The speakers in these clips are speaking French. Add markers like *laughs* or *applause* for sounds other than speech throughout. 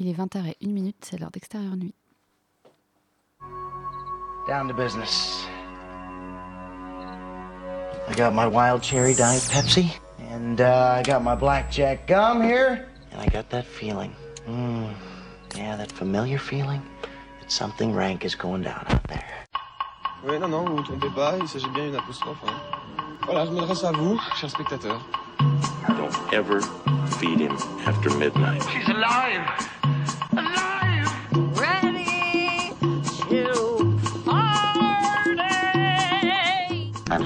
Il est 20h01, c'est l'heure d'extérieur nuit. Down to business. I got my wild cherry diet Pepsi, and uh, I got my blackjack gum here, and I got that feeling. Mm, yeah, that familiar feeling that something rank is going down out there. Oui, non, non, vous ne vous trompez pas, il s'agit bien d'une apostrophe. Hein. Voilà, je m'adresse à vous, chers spectateurs. Don't ever feed him after midnight. She's! Alive!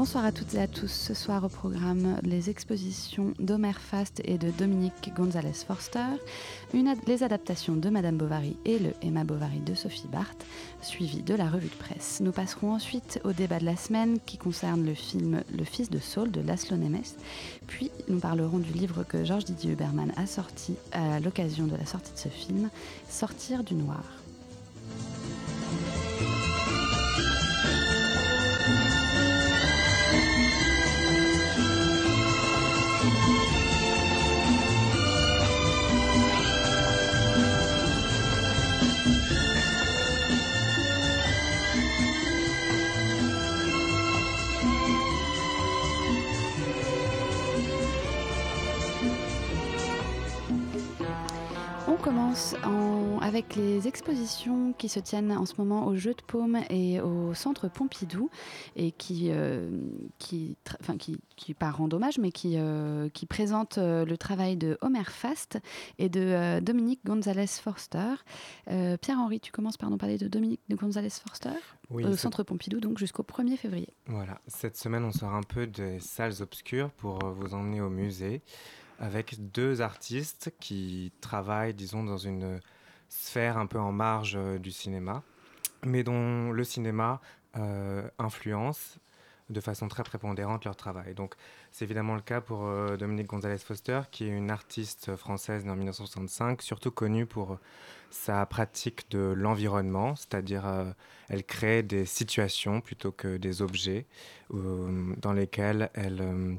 Bonsoir à toutes et à tous. Ce soir au programme, les expositions d'Omer Fast et de Dominique Gonzalez Forster, une ad- les adaptations de Madame Bovary et le Emma Bovary de Sophie Barthes, suivi de la revue de presse. Nous passerons ensuite au débat de la semaine qui concerne le film Le fils de Saul de Laszlo Nemes. Puis nous parlerons du livre que Georges Didier Huberman a sorti à l'occasion de la sortie de ce film, Sortir du noir. Commence en- avec les expositions qui se tiennent en ce moment au Jeu de Paume et au Centre Pompidou et qui, euh, qui, enfin, qui, qui pas hommage, mais qui, euh, qui présentent euh, le travail de Homer Fast et de euh, Dominique Gonzalez Forster. Euh, Pierre-Henri, tu commences par nous parler de Dominique de Gonzalez Forster Oui, au Centre Pompidou, donc jusqu'au 1er février. Voilà, cette semaine on sort un peu des salles obscures pour vous emmener au musée avec deux artistes qui travaillent, disons, dans une sphère un peu en marge euh, du cinéma, mais dont le cinéma euh, influence de façon très prépondérante leur travail. Donc c'est évidemment le cas pour euh, Dominique Gonzalez Foster, qui est une artiste française née en 1965, surtout connue pour sa pratique de l'environnement, c'est-à-dire elle crée des situations plutôt que des objets dans lesquels elle,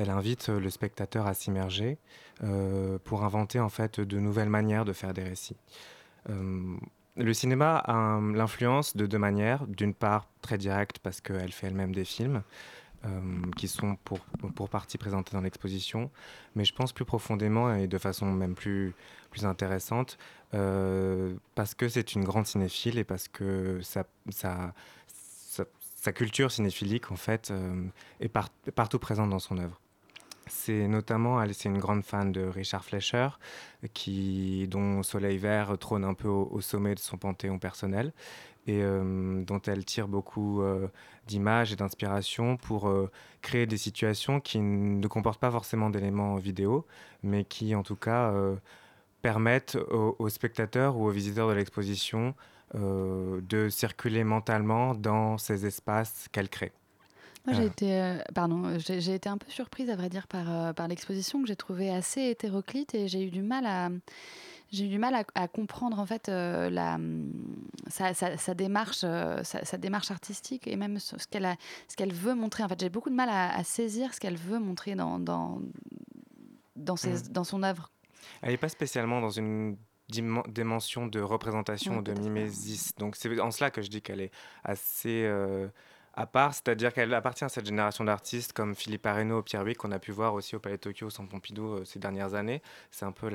elle invite le spectateur à s'immerger euh, pour inventer en fait de nouvelles manières de faire des récits. Euh, le cinéma a un- l'influence de deux manières. D'une part, très directe parce qu'elle fait elle-même des films euh, qui sont pour, pour partie présentés dans l'exposition, mais je pense plus profondément et de façon même plus, plus intéressante euh, parce que c'est une grande cinéphile et parce que sa, sa, sa, culture cinéphilique en fait euh, est par- partout présente dans son œuvre. C'est notamment, elle, c'est une grande fan de Richard Fleischer, qui, dont Soleil Vert trône un peu au, sommet de son panthéon personnel, et euh, dont elle tire beaucoup euh, d'images et d'inspiration pour euh, créer des situations qui ne comportent pas forcément d'éléments vidéo, mais qui en tout cas permettent aux, spectateurs ou aux visiteurs de l'exposition de circuler mentalement dans ces espaces qu'elle crée. Moi, j'ai Ah. été, euh, pardon, j'ai été un peu surprise, à vrai dire, par, euh, par l'exposition que j'ai trouvée assez hétéroclite et j'ai eu du mal à, j'ai eu du mal à, à comprendre en fait euh, la, hum, sa, sa- sa démarche, sa, sa démarche artistique et même ce ce qu'elle a, ce qu'elle veut montrer. En fait, j'ai beaucoup de mal à, à saisir ce qu'elle veut montrer dans, dans, dans, ses- Mm. dans son œuvre. Elle n'est pas spécialement dans une dimen- dimension de représentation ou de mimésis. Donc c'est en cela que je dis qu'elle est assez à part, c'est-à-dire qu'elle appartient à cette génération d'artistes comme Philippe Areno, Pierre Huyghe, qu'on a pu voir aussi au Palais de Tokyo, Centre Pompidou euh, ces dernières années. C'est un peu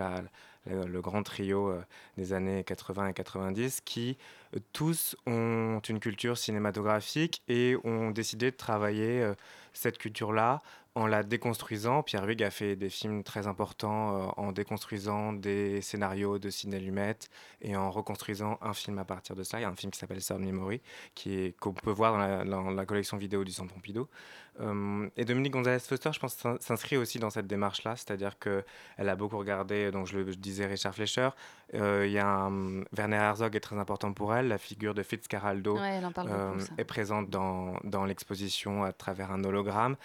le grand trio euh, des années 80 et 90 qui euh, tous ont une culture cinématographique et ont décidé de travailler cette culture-là en la déconstruisant. Pierre Huyghe a fait des films très importants euh, en déconstruisant des scénarios de Sidney Lumet et en reconstruisant un film à partir de ça. Il y a un film qui s'appelle Sound Memory, qui qu'on peut voir dans la, dans la collection vidéo du Centre Pompidou. Euh, et Dominique Gonzalez-Foster, je pense, s'in- s'inscrit aussi dans cette démarche-là, c'est-à-dire qu'elle a beaucoup regardé, donc je le je disais, Richard Fleischer. Euh, Il y a un- Werner Herzog est très important pour elle, la figure de Fitzcarraldo Ouais, beaucoup. est présente dans, dans l'exposition à travers un hologramme.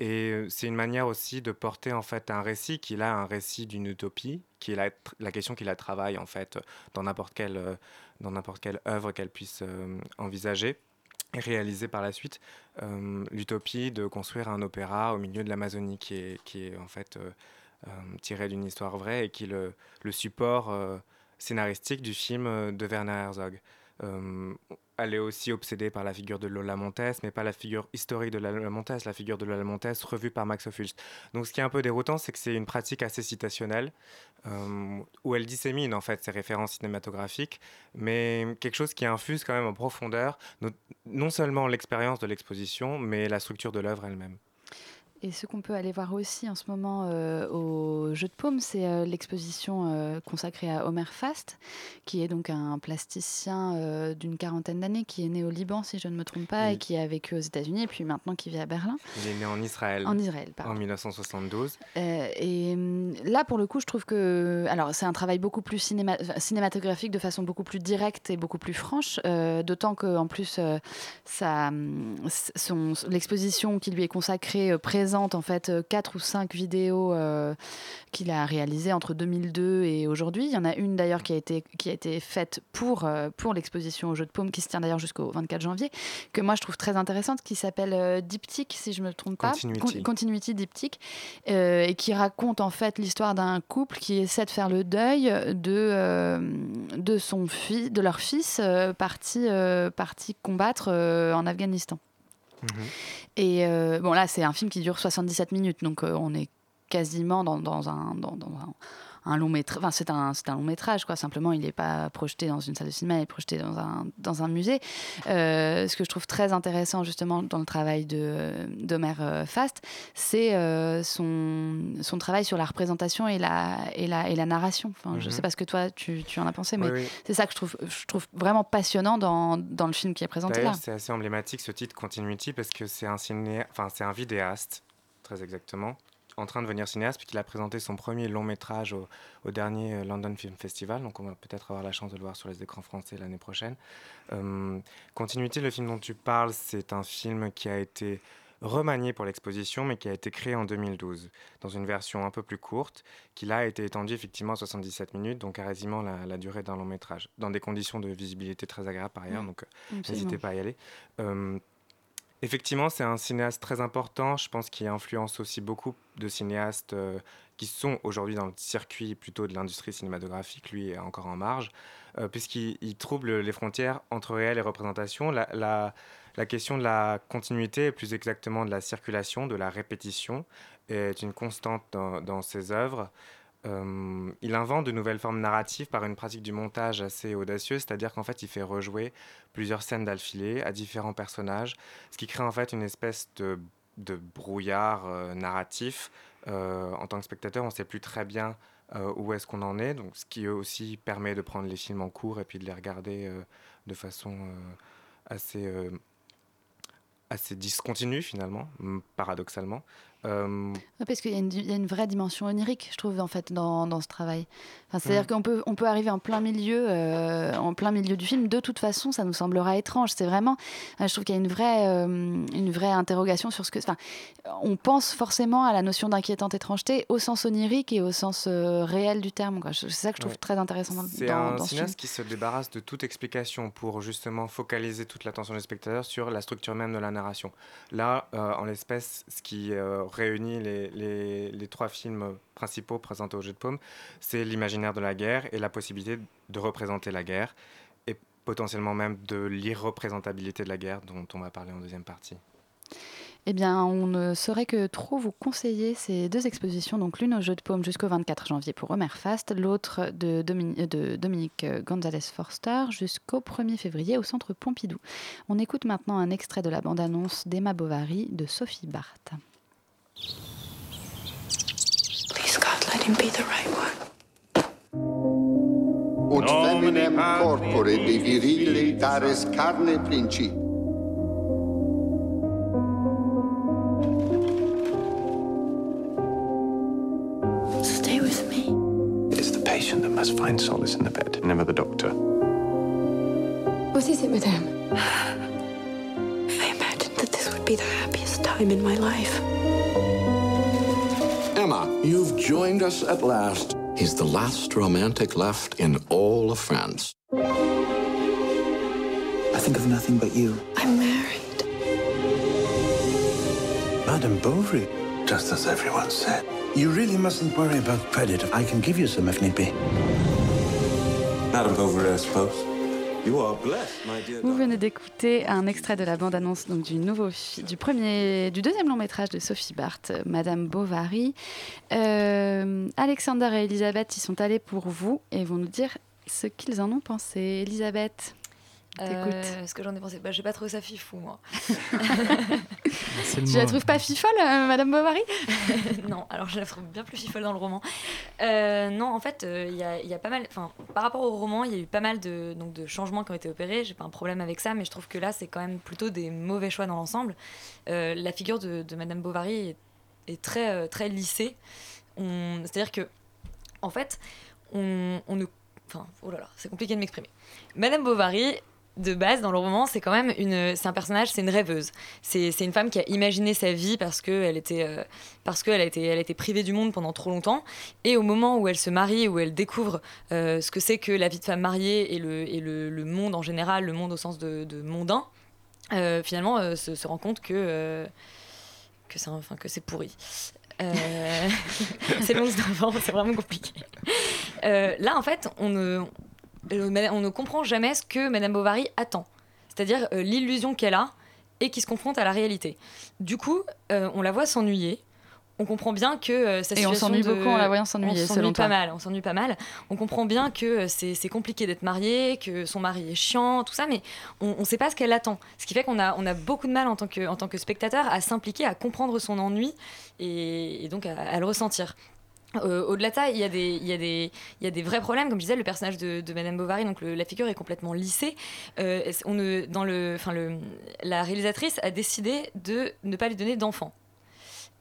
Et c'est une manière aussi de porter en fait un récit qui là un récit d'une utopie, qui est la, question qui la travaille en fait dans n'importe quelle, dans n'importe quelle œuvre qu'elle puisse envisager et réaliser par la suite. L'utopie de construire un opéra au milieu de l'Amazonie qui est, qui est en fait tiré d'une histoire vraie et qui est le, le support scénaristique du film de Werner Herzog. Elle est aussi obsédée par la figure de Lola Montes, mais pas la figure historique de Lola Montes, la figure de Lola Montes revue par Max Ophuls. Donc ce qui est un peu déroutant, c'est que c'est une pratique assez citationnelle, euh, où elle dissémine en fait ses références cinématographiques, mais quelque chose qui infuse quand même en profondeur no- non seulement l'expérience de l'exposition, mais la structure de l'œuvre elle-même. Et ce qu'on peut aller voir aussi en ce moment euh, au Jeu de Paume, c'est euh, l'exposition euh, consacrée à Omer Fast, qui est donc un plasticien euh, d'une quarantaine d'années, qui est né au Liban, si je ne me trompe pas, et qui a vécu aux États-Unis, et puis maintenant qui vit à Berlin, Il est né en Israël en Israël. en Pardon. 1972. Euh, et hum, là, pour le coup, je trouve que. Alors, c'est un travail beaucoup plus cinéma- cinématographique, de façon beaucoup plus directe et beaucoup plus franche. D'autant qu'en plus, ça, son- l'exposition qui lui est consacrée euh, présente en fait euh, quatre ou cinq vidéos euh, qu'il a réalisées entre 2002 et aujourd'hui. Il y en a une d'ailleurs qui, a été- qui a été faite pour, euh, pour l'exposition au Jeu de Paume, qui se tient d'ailleurs jusqu'au 24 janvier, que moi je trouve très intéressante, qui s'appelle euh, Diptyque, si je me trompe pas. Continuity. Con- Continuity Diptyque et qui raconte en fait l'histoire d'un couple qui essaie de faire le deuil de, de, son fils, de leur fils parti, parti combattre en Afghanistan. Mhm. Et euh, bon, là, c'est un film qui dure 77 minutes, donc euh, on est quasiment dans, un, un long métrage. Enfin, c'est un, un long métrage, quoi. Simplement, il n'est pas projeté dans une salle de cinéma, il est projeté dans un, dans un musée. Euh, ce que je trouve très intéressant, justement, dans le travail de, d'Omer euh, Fast, c'est euh, son, son travail sur la représentation et la, et la, et la narration. Enfin, Je ne Mhm. sais pas ce que toi, tu, tu en as pensé, mais Oui, oui. c'est ça que je trouve, je trouve vraiment passionnant dans, dans le film qui est présenté là. C'est assez emblématique ce titre Continuity parce que c'est un ciné... enfin, c'est un vidéaste, très exactement, en train de devenir cinéaste, puisqu'il a présenté son premier long métrage au, au dernier euh, London Film Festival. Donc, on va peut-être avoir la chance de le voir sur les écrans français l'année prochaine. Euh, Continuity, le film dont tu parles, c'est un film qui a été remanié pour l'exposition, mais qui a été créé en 2012, dans une version un peu plus courte, qui là a été étendue effectivement à 77 minutes, donc à quasiment la, la durée d'un long métrage, dans des conditions de visibilité très agréables par ailleurs, Mm. donc euh, n'hésitez pas à y aller. Euh, effectivement, c'est un cinéaste très important, je pense qu'il influence aussi beaucoup de cinéastes euh, qui sont aujourd'hui dans le circuit plutôt de l'industrie cinématographique, lui est encore en marge, euh, puisqu'il il trouble les frontières entre réel et représentation. La, question de la continuité, et plus exactement de la circulation, de la répétition, est une constante dans ses œuvres. Euh, il invente de nouvelles formes narratives par une pratique du montage assez audacieuse, c'est-à-dire qu'en fait, il fait rejouer plusieurs scènes d'affilée à différents personnages, ce qui crée en fait une espèce de, de brouillard euh, narratif. Euh, en tant que spectateur, on ne sait plus très bien où est-ce qu'on en est, donc ce qui aussi permet de prendre les films en cours et puis de les regarder de façon assez, assez discontinue finalement, paradoxalement. Euh, parce qu'il y, a une di- il y a une vraie dimension onirique, je trouve, en fait, dans, dans ce travail. Enfin, C'est-à-dire qu'on peut, on peut arriver en plein milieu, euh, en plein milieu du film. De toute façon, ça nous semblera étrange. C'est vraiment, euh, je trouve qu'il y a une vraie, euh, une vraie interrogation sur ce que. Enfin, on pense forcément à la notion d'inquiétante étrangeté au sens onirique et au sens réel du terme. C'est ça que je trouve Ouais. très intéressant dans, C'est un dans ce film. cinéaste qui se débarrasse de toute explication pour justement focaliser toute l'attention des spectateurs sur la structure même de la narration. Là, en l'espèce, ce qui réunit les, trois films principaux présentés au Jeu de Paume, c'est l'imaginaire de la guerre et la possibilité de représenter la guerre et potentiellement même de l'irreprésentabilité de la guerre dont on va parler en deuxième partie. Eh bien, on ne saurait que trop vous conseiller ces deux expositions, donc l'une au Jeu de Paume jusqu'au 24 janvier pour Omer Fast, l'autre de, Domini- de Dominique Gonzalez Forster jusqu'au 1er février au Centre Pompidou. On écoute maintenant un extrait de la bande-annonce d'Emma Bovary de Sophie Barthes. Please, God, let him be the right one. Ut feminem corpore de virile dares carne princip. Stay with me. It's the patient that must find solace in the bed, never the doctor. What is it, madame? I be the happiest time in my life. Emma, you've joined us at last. He's the last romantic left in all of France. I think of nothing but you. I'm married. Madame Bovary, just as everyone said. You really mustn't worry about credit. I can give you some if need be. Madame Bovary, I suppose. Vous venez d'écouter un extrait de la bande-annonce donc du nouveau du premier du deuxième long métrage de Sophie Barth, euh, Madame Bovary. Euh, Alexander et Elisabeth y sont allés pour vous et vont nous dire ce qu'ils en ont pensé. Elisabeth. Euh, ce que j'en ai pensé, bah, j'ai pas trouvé ça fifou moi. *laughs* Tu la trouves pas fifole, euh, Madame Bovary *laughs* non, alors je la trouve bien plus fifole dans le roman. Euh, non, en fait, euh, il y, a, il y a pas mal. Enfin, par rapport au roman, il y a eu pas mal de, donc, de changements qui ont été opérés. J'ai pas un problème avec ça, mais je trouve que là, c'est quand même plutôt des mauvais choix dans l'ensemble. Euh, la figure de, de Madame Bovary est, est très, euh, très lissée. On- C'est-à-dire que, en fait, on, on ne. Enfin, oh là là, c'est compliqué de m'exprimer. Madame Bovary, de base, dans le roman, c'est quand même une, c'est un personnage, c'est une rêveuse. C'est, une femme qui a imaginé sa vie parce qu'elle était, euh, qu'elle elle privée du monde pendant trop longtemps. Et au moment où elle se marie, où elle découvre euh, ce que c'est que la vie de femme mariée et le, et le, le monde en général, le monde au sens de, mondain, euh, finalement, se, se rend compte que que c'est, enfin, que c'est pourri. *laughs* C'est long c'est vraiment compliqué. Là, en fait, on ne, on ne comprend jamais ce que Madame Bovary attend, c'est-à-dire euh, l'illusion qu'elle a et qui se confronte à la réalité. Du coup, euh, on la voit s'ennuyer. On comprend bien que euh, sa Et on situation s'ennuie de- beaucoup en la voyant s'ennuyer, On s'ennuie pas mal. On s'ennuie pas mal. On comprend bien que euh, c'est c'est compliqué d'être marié, que son mari est chiant, tout ça, mais on ne sait pas ce qu'elle attend. Ce qui fait qu'on a, on a beaucoup de mal en tant que, en tant que spectateur à s'impliquer, à comprendre son ennui et, et donc à, à le ressentir. Euh, Au-delà de ça, il y, a des, y y a des vrais problèmes. Comme je disais, le personnage de, Madame Bovary, donc la figure est complètement lissée. Euh, on dans le, le, la réalisatrice a décidé de ne pas lui donner d'enfant.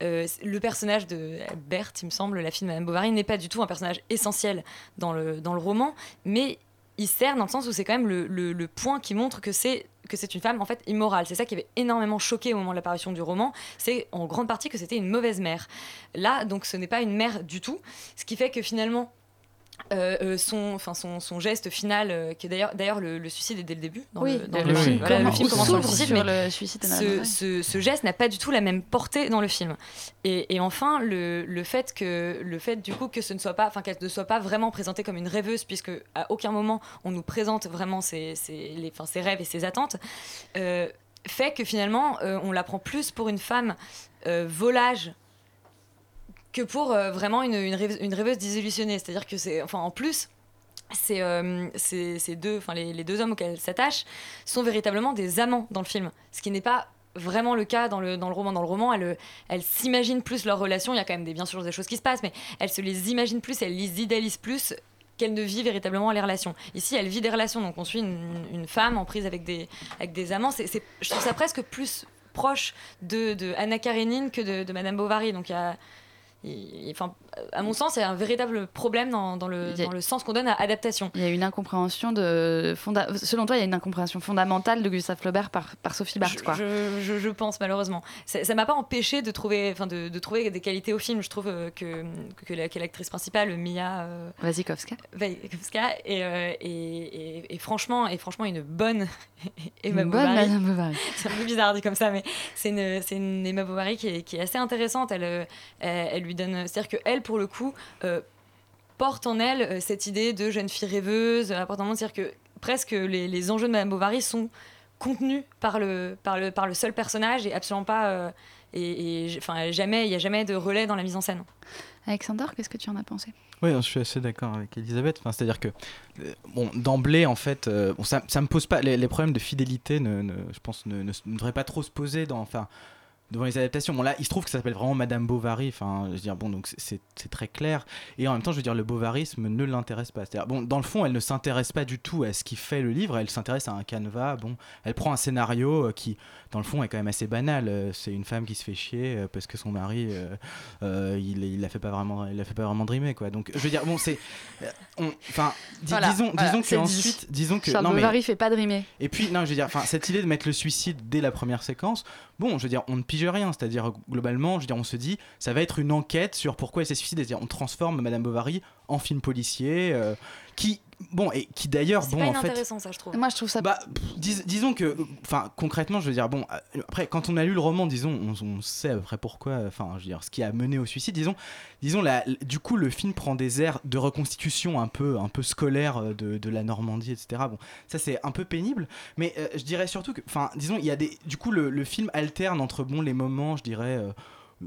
Euh, le personnage de Berthe, il me semble, la fille de Madame Bovary, n'est pas du tout un personnage essentiel dans le, dans le roman, mais il sert dans le sens où c'est quand même le, le- le point qui montre que c'est que c'est une femme en fait immorale. C'est ça qui avait énormément choqué au moment de l'apparition du roman. C'est en grande partie que c'était une mauvaise mère. Là, donc, ce n'est pas une mère du tout, ce qui fait que finalement. Euh, euh, son, enfin son, son geste final, euh, qui est d'ailleurs, d'ailleurs le, le suicide est dès le début. Dans Oui, le, dans le le- film voilà, le film commence sur le suicide, sur mais ce, Bovary. ce, ce geste n'a pas du tout la même portée dans le film. Et, et enfin, le, le fait que le fait du coup que ce ne soit pas, enfin qu'elle ne soit pas vraiment présentée comme une rêveuse, puisque à aucun moment on nous présente vraiment ses, ses- les, enfin, ses rêves et ses attentes, euh, fait que finalement on la prend plus pour une femme volage que pour euh, vraiment une, rêveuse, désillusionnée. C'est-à-dire que c'est, enfin en plus, c'est euh, ces deux, les, deux hommes auxquels elle s'attache sont véritablement des amants dans le film, ce qui n'est pas vraiment le cas dans le, dans le roman. Dans le roman, elle, elle s'imagine plus leur relation. Il y a quand même des, bien sûr des choses qui se passent, mais elle se les imagine plus, elle les idéalise plus qu'elle ne vit véritablement les relations. Ici, elle vit des relations, donc on suit une, femme en prise avec des, avec des amants. C'est, je trouve ça presque plus proche de, Anna Karenine que de, de Madame Bovary. Donc il y a, enfin, à mon sens, il y a un véritable problème dans, dans le, Il y a- dans le sens qu'on donne à adaptation. Il y a une incompréhension de fonda... selon toi, il y a une incompréhension fondamentale de Gustave Flaubert par, par Sophie Barth, quoi. Je, je- je pense malheureusement. Ça ça m'a pas empêché de trouver, enfin de, de trouver des qualités au film. Je trouve euh, que, que, la- que l'actrice principale, Mia euh. Wasikowska, est, euh, est franchement, est franchement une bonne *laughs* Emma Une bonne Bovary. Madame Bovary. *laughs* C'est un peu bizarre dit comme ça, mais c'est une, c'est une Emma Bovary qui est, qui est assez intéressante. Elle, euh, elle, elle lui donne, c'est-à-dire que elle, pour le coup, euh, porte en elle euh, cette idée de jeune fille rêveuse. euh, apporte en monde, c'est-à-dire que presque les, les enjeux de Madame Bovary sont contenus par le, par le, par le seul personnage et absolument pas. euh, et, enfin, jamais, il n'y a jamais de relais dans la mise en scène. Alexander, qu'est-ce que tu en as pensé? Oui, je suis assez d'accord avec Elisabeth. Enfin, C'est-à-dire que, euh, bon, d'emblée, en fait, euh, bon, ça, ça me pose pas. Les, les problèmes de fidélité, ne, ne- je pense, ne, ne, ne devraient pas trop se poser dans. Enfin, devant les adaptations. Bon là, il se trouve que ça s'appelle vraiment Madame Bovary. Enfin, je veux dire, bon, donc c'est- très clair. Et en même temps, je veux dire, le bovarisme ne l'intéresse pas. C'est-à-dire, bon, dans le fond, elle ne s'intéresse pas du tout à ce qui fait le livre. Elle s'intéresse à un canevas. Bon, elle prend un scénario euh, qui, dans le fond, est quand même assez banal. Euh, C'est une femme qui se fait chier euh, parce que son mari, euh, euh, il, il la fait pas vraiment, il la fait pas vraiment dreamer, quoi. Donc, je veux dire, bon, c'est, enfin, Voilà, disons, voilà, disons que ensuite, disons que Charles non, mais- Bovary fait pas de rimer. et puis, non, je veux dire, enfin, cette idée de mettre le suicide dès la première séquence, bon, je veux dire, on ne rien. C'est-à-dire, globalement, je veux dire, on se dit, ça va être une enquête sur pourquoi elle s'est suicidée. C'est-à-dire, on transforme Madame Bovary en film policier, euh, qui, bon, et qui d'ailleurs, C'est bon, pas en fait. inintéressant, ça, je trouve. Moi, je trouve ça. Bah, dis- disons que, enfin, concrètement, je veux dire, bon, après, quand on a lu le roman, disons, on, on sait à peu près pourquoi, enfin, je veux dire, ce qui a mené au suicide, disons, disons, la, du coup, le film prend des airs de reconstitution un peu, un peu scolaire euh, de, de la Normandie, etc. Bon, ça, c'est un peu pénible, mais euh, je dirais surtout que, enfin, disons, il y a des, du coup, le, le film alterne entre, bon, les moments, je dirais, euh,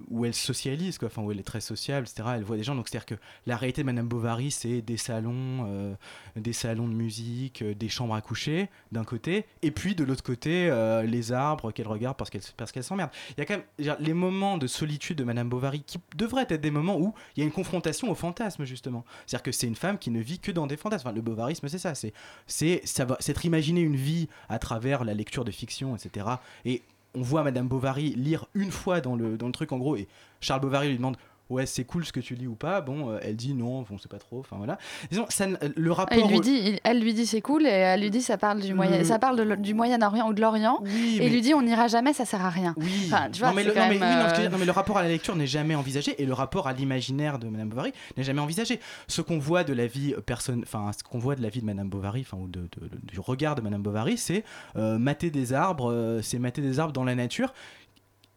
où elle socialise, quoi, enfin où elle est très sociable, etc. Elle voit des gens, donc c'est-à-dire que la réalité de Madame Bovary, c'est des salons, euh, des salons de musique, euh, des chambres à coucher d'un côté, et puis de l'autre côté euh, les arbres qu'elle regarde parce qu'elle parce qu'elle s'emmerde. Il y a quand même les moments de solitude de Madame Bovary qui devraient être des moments où il y a une confrontation au fantasme justement. C'est-à-dire que c'est une femme qui ne vit que dans des fantasmes. Le bovarisme, c'est ça, c'est c'est ça va, c'est imaginer une vie à travers la lecture de fiction, etc. Et on voit Madame Bovary lire une fois dans le, truc en gros et Charles Bovary lui demande ouais c'est cool ce que tu lis ou pas bon euh, elle dit non bon c'est pas trop enfin voilà disons ça, ne- le rapport Il lui dit, elle lui dit c'est cool et elle lui dit ça parle du moyen, Le- ça parle de du Moyen-Orient ou de l'Orient et mais- il lui dit on n'ira jamais, ça sert à rien. Oui. Enfin, tu vois, non, mais le, non, mais, oui, non, euh, non, mais le rapport à la lecture n'est jamais envisagé et le rapport à l'imaginaire de Madame Bovary n'est jamais envisagé. Ce qu'on voit de la vie euh, personne, enfin ce qu'on voit de la vie de Madame Bovary, enfin ou de, de- de- du regard de Madame Bovary, c'est euh, mater des arbres, euh, c'est mater des arbres dans la nature.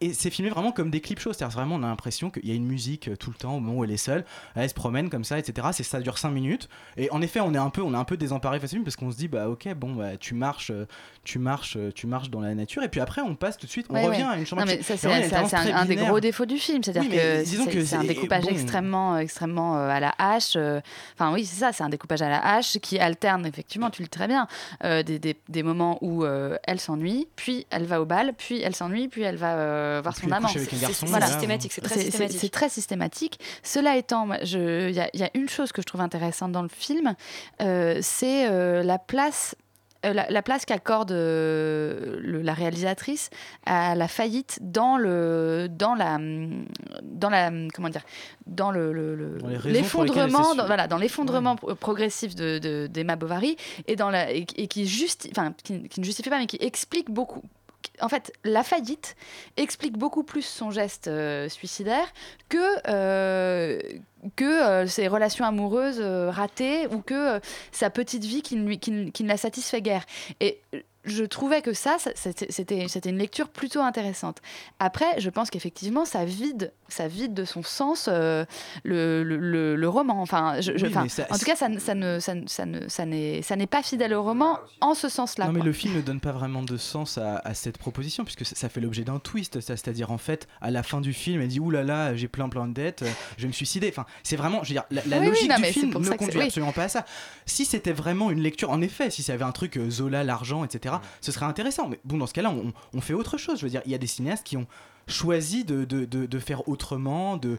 Et c'est filmé vraiment comme des clips shows, c'est-à-dire vraiment on a l'impression qu'il y a une musique euh, tout le temps au moment où elle est seule, elle se promène comme ça, etc. C'est ça dure 5 minutes. Et en effet, on est un peu, on est un peu désemparé lui parce qu'on se dit bah ok bon bah tu marches, euh, tu marches, euh, tu marches dans la nature et puis après on passe tout de suite, on Ouais, revient ouais. à une chambre. C'est un, un des gros défauts du film. C'est-à-dire Oui, que c'est un découpage bon. extrêmement, extrêmement euh, à la hache. euh, Enfin, oui, c'est ça, c'est un découpage à la hache qui alterne, effectivement, tu le dis très bien, des, des- des moments où elle s'ennuie, puis elle va au bal, puis elle s'ennuie, puis elle va voir puis son amant. C'est- voilà. systématique, c'est très systématique. C'est très systématique. Cela étant, il y, y a une chose que je trouve intéressante dans le film, euh, c'est euh, la place. euh, La, la place qu'accorde euh, le- la réalisatrice à la faillite dans le dans la dans la comment dire dans le, le- le- l'effondrement voilà dans l'effondrement pro- progressif de de- d'Emma Bovary et dans la et, et qui justi- enfin qui, qui ne justifie pas mais qui explique beaucoup en fait, la faillite explique beaucoup plus son geste euh, suicidaire que, euh, euh, ses relations amoureuses ratées ou que sa petite vie qui ne, qui ne- la satisfait guère. Je trouvais que ça, ça, c'était une lecture plutôt intéressante. Après, je pense qu'effectivement, ça vide, ça vide de son sens euh, le, le- le- le roman. Enfin, je- je- Oui, enfin, mais ça- en tout cas, ça, ne- ça ne- ça ne- ça ne- ça n'est ça n'est pas fidèle au roman en ce sens-là. Non mais le film ne donne pas vraiment de sens à, à cette proposition puisque ça, fait l'objet d'un twist, ça, c'est-à-dire en fait à la fin du film elle dit ouh là là j'ai plein plein de dettes, je vais me suicider. Enfin c'est vraiment, je veux dire la, la Oui, oui, logique non, du film ne conduit oui. absolument pas à ça. Si c'était vraiment une lecture, en effet, si ça avait un truc euh, Zola, l'argent, etc. Ce serait intéressant. Mais bon dans ce cas-là on, on fait autre chose. Je veux dire il y a des cinéastes qui ont choisi de, de, de, de faire autrement, de,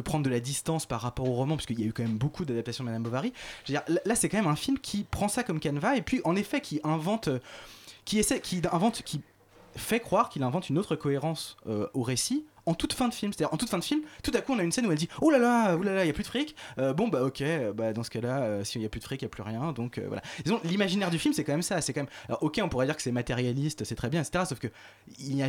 prendre de la distance par rapport au roman, parce qu'il y a eu quand même beaucoup d'adaptations de Madame Bovary. Je veux dire, là, là, c'est quand même un film qui prend ça comme canevas, et puis en effet qui invente, euh, qui essaie, qui invente, qui fait croire qu'il invente une autre cohérence euh, au récit en toute fin de film. C'est-à-dire en toute fin de film, tout à coup on a une scène où elle dit oh là là, oh là là, il y a plus de fric. Euh, bon bah ok, euh, bah dans ce cas-là, euh, s'il y a plus de fric, il y a plus rien. Donc euh, voilà. Disons l'imaginaire du film c'est quand même ça. C'est quand même. Ok, on pourrait dire que c'est matérialiste, c'est très bien, etc. Sauf que il y a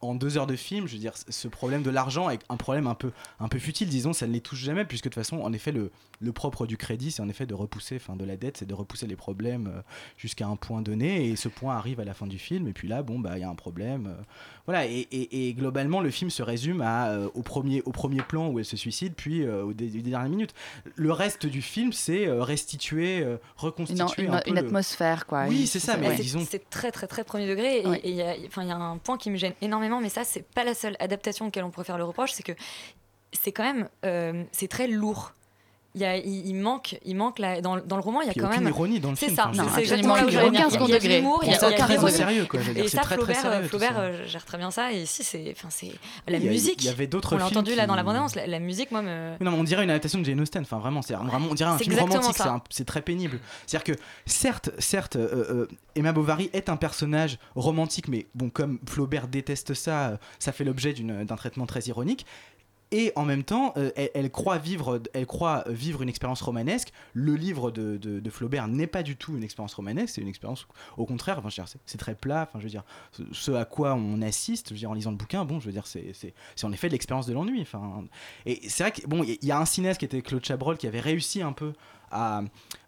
en deux heures de film, je veux dire, ce problème de l'argent est un problème un peu un peu futile, disons, ça ne les touche jamais puisque de toute façon, en effet, le le propre du crédit, c'est en effet de repousser, enfin de la dette, c'est de repousser les problèmes jusqu'à un point donné, et ce point arrive à la fin du film, et puis là, bon, bah, il y a un problème, voilà, et, et- et globalement, le film se résume à, euh, au, premier, au premier plan où elle se suicide, puis euh, aux, aux dernières minutes. Le reste du film, c'est euh, restituer, euh, une, reconstituer une- un peu une le- atmosphère quoi. Oui, c'est ça, mais c'est- disons. C'est très très très premier degré. Et Ouais. et il y, a- enfin, il y a un point qui me gêne énormément, mais ça, c'est pas la seule adaptation auquel on pourrait faire le reproche, c'est que c'est quand même euh, c'est très lourd. Il, y a- il, il manque, il manque la- dans, dans le roman, il y a Puis il y a quand même. ironie dans le C'est film, ça, enfin, c'est c'est exactement là où j'allais venir. aucun Il y a de l'humour, il y a- On il y a s'en très de au l'humour. sérieux, quoi, Et c'est ça, très, Flaubert, Flaubert ça. euh, gère très bien ça. Et ici, c'est, c'est la Il a- musique. il y avait d'autres On l'a entendu là dans qui- la musique, moi, me. Non, mais on dirait une adaptation de Jane Austen. Enfin, vraiment, c'est vraiment, on dirait un C'est film romantique. ça. c'est C'est très pénible. C'est-à-dire que, certes, certes, euh, euh, Emma Bovary est un personnage romantique, mais bon, comme Flaubert déteste ça, ça fait l'objet d'un traitement très ironique. Et en même temps, euh, elle, croit vivre, elle croit vivre une expérience romanesque. Le livre de, de- Flaubert n'est pas du tout une expérience romanesque, c'est une expérience, au contraire, enfin, c'est- très plat. Enfin, je veux dire, ce, à quoi on assiste, je veux dire, en lisant le bouquin, bon, je veux dire, c'est en effet de l'expérience de l'ennui. Enfin, et c'est vrai que bon, il y, y a un cinéaste qui était Claude Chabrol qui avait réussi un peu à,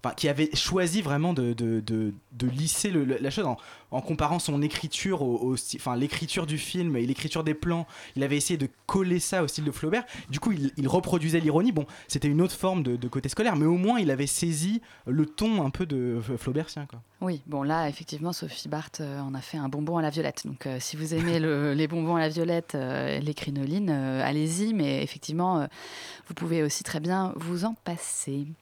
enfin, qui avait choisi vraiment de, de, de, de lisser le- la chose en, en comparant son écriture au, au enfin l'écriture du film et l'écriture des plans. Il avait essayé de coller ça au style de Flaubert. Du coup, il, il reproduisait l'ironie. Bon, c'était une autre forme de, de côté scolaire, mais au moins il avait saisi le ton un peu de Flaubertien, quoi. Oui, bon là, effectivement, Sophie Barth euh, en a fait un bonbon à la violette. Donc euh, si vous aimez le- *laughs* les bonbons à la violette, euh, les crinolines, euh, allez-y. Mais effectivement, vous pouvez aussi très bien vous en passer.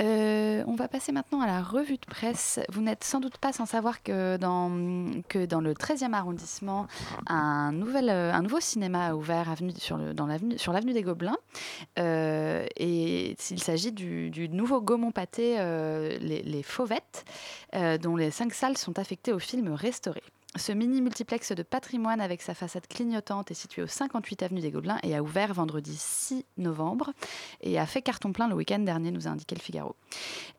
Euh, on va passer maintenant à la revue de presse. Vous n'êtes sans doute pas sans savoir que dans, que dans le 13e arrondissement, un, nouvel, euh, un nouveau cinéma a ouvert avenue, sur, le, dans l'avenue, sur l'avenue des Gobelins. Euh, et il s'agit du, nouveau Gaumont Pâté, euh, les, les Fauvettes, dont les cinq salles sont affectées au film restauré. Ce mini multiplex de patrimoine avec sa façade clignotante est situé au 58 avenue des Gobelins et a ouvert vendredi 6 novembre et a fait carton plein le week-end dernier, nous a indiqué le Figaro.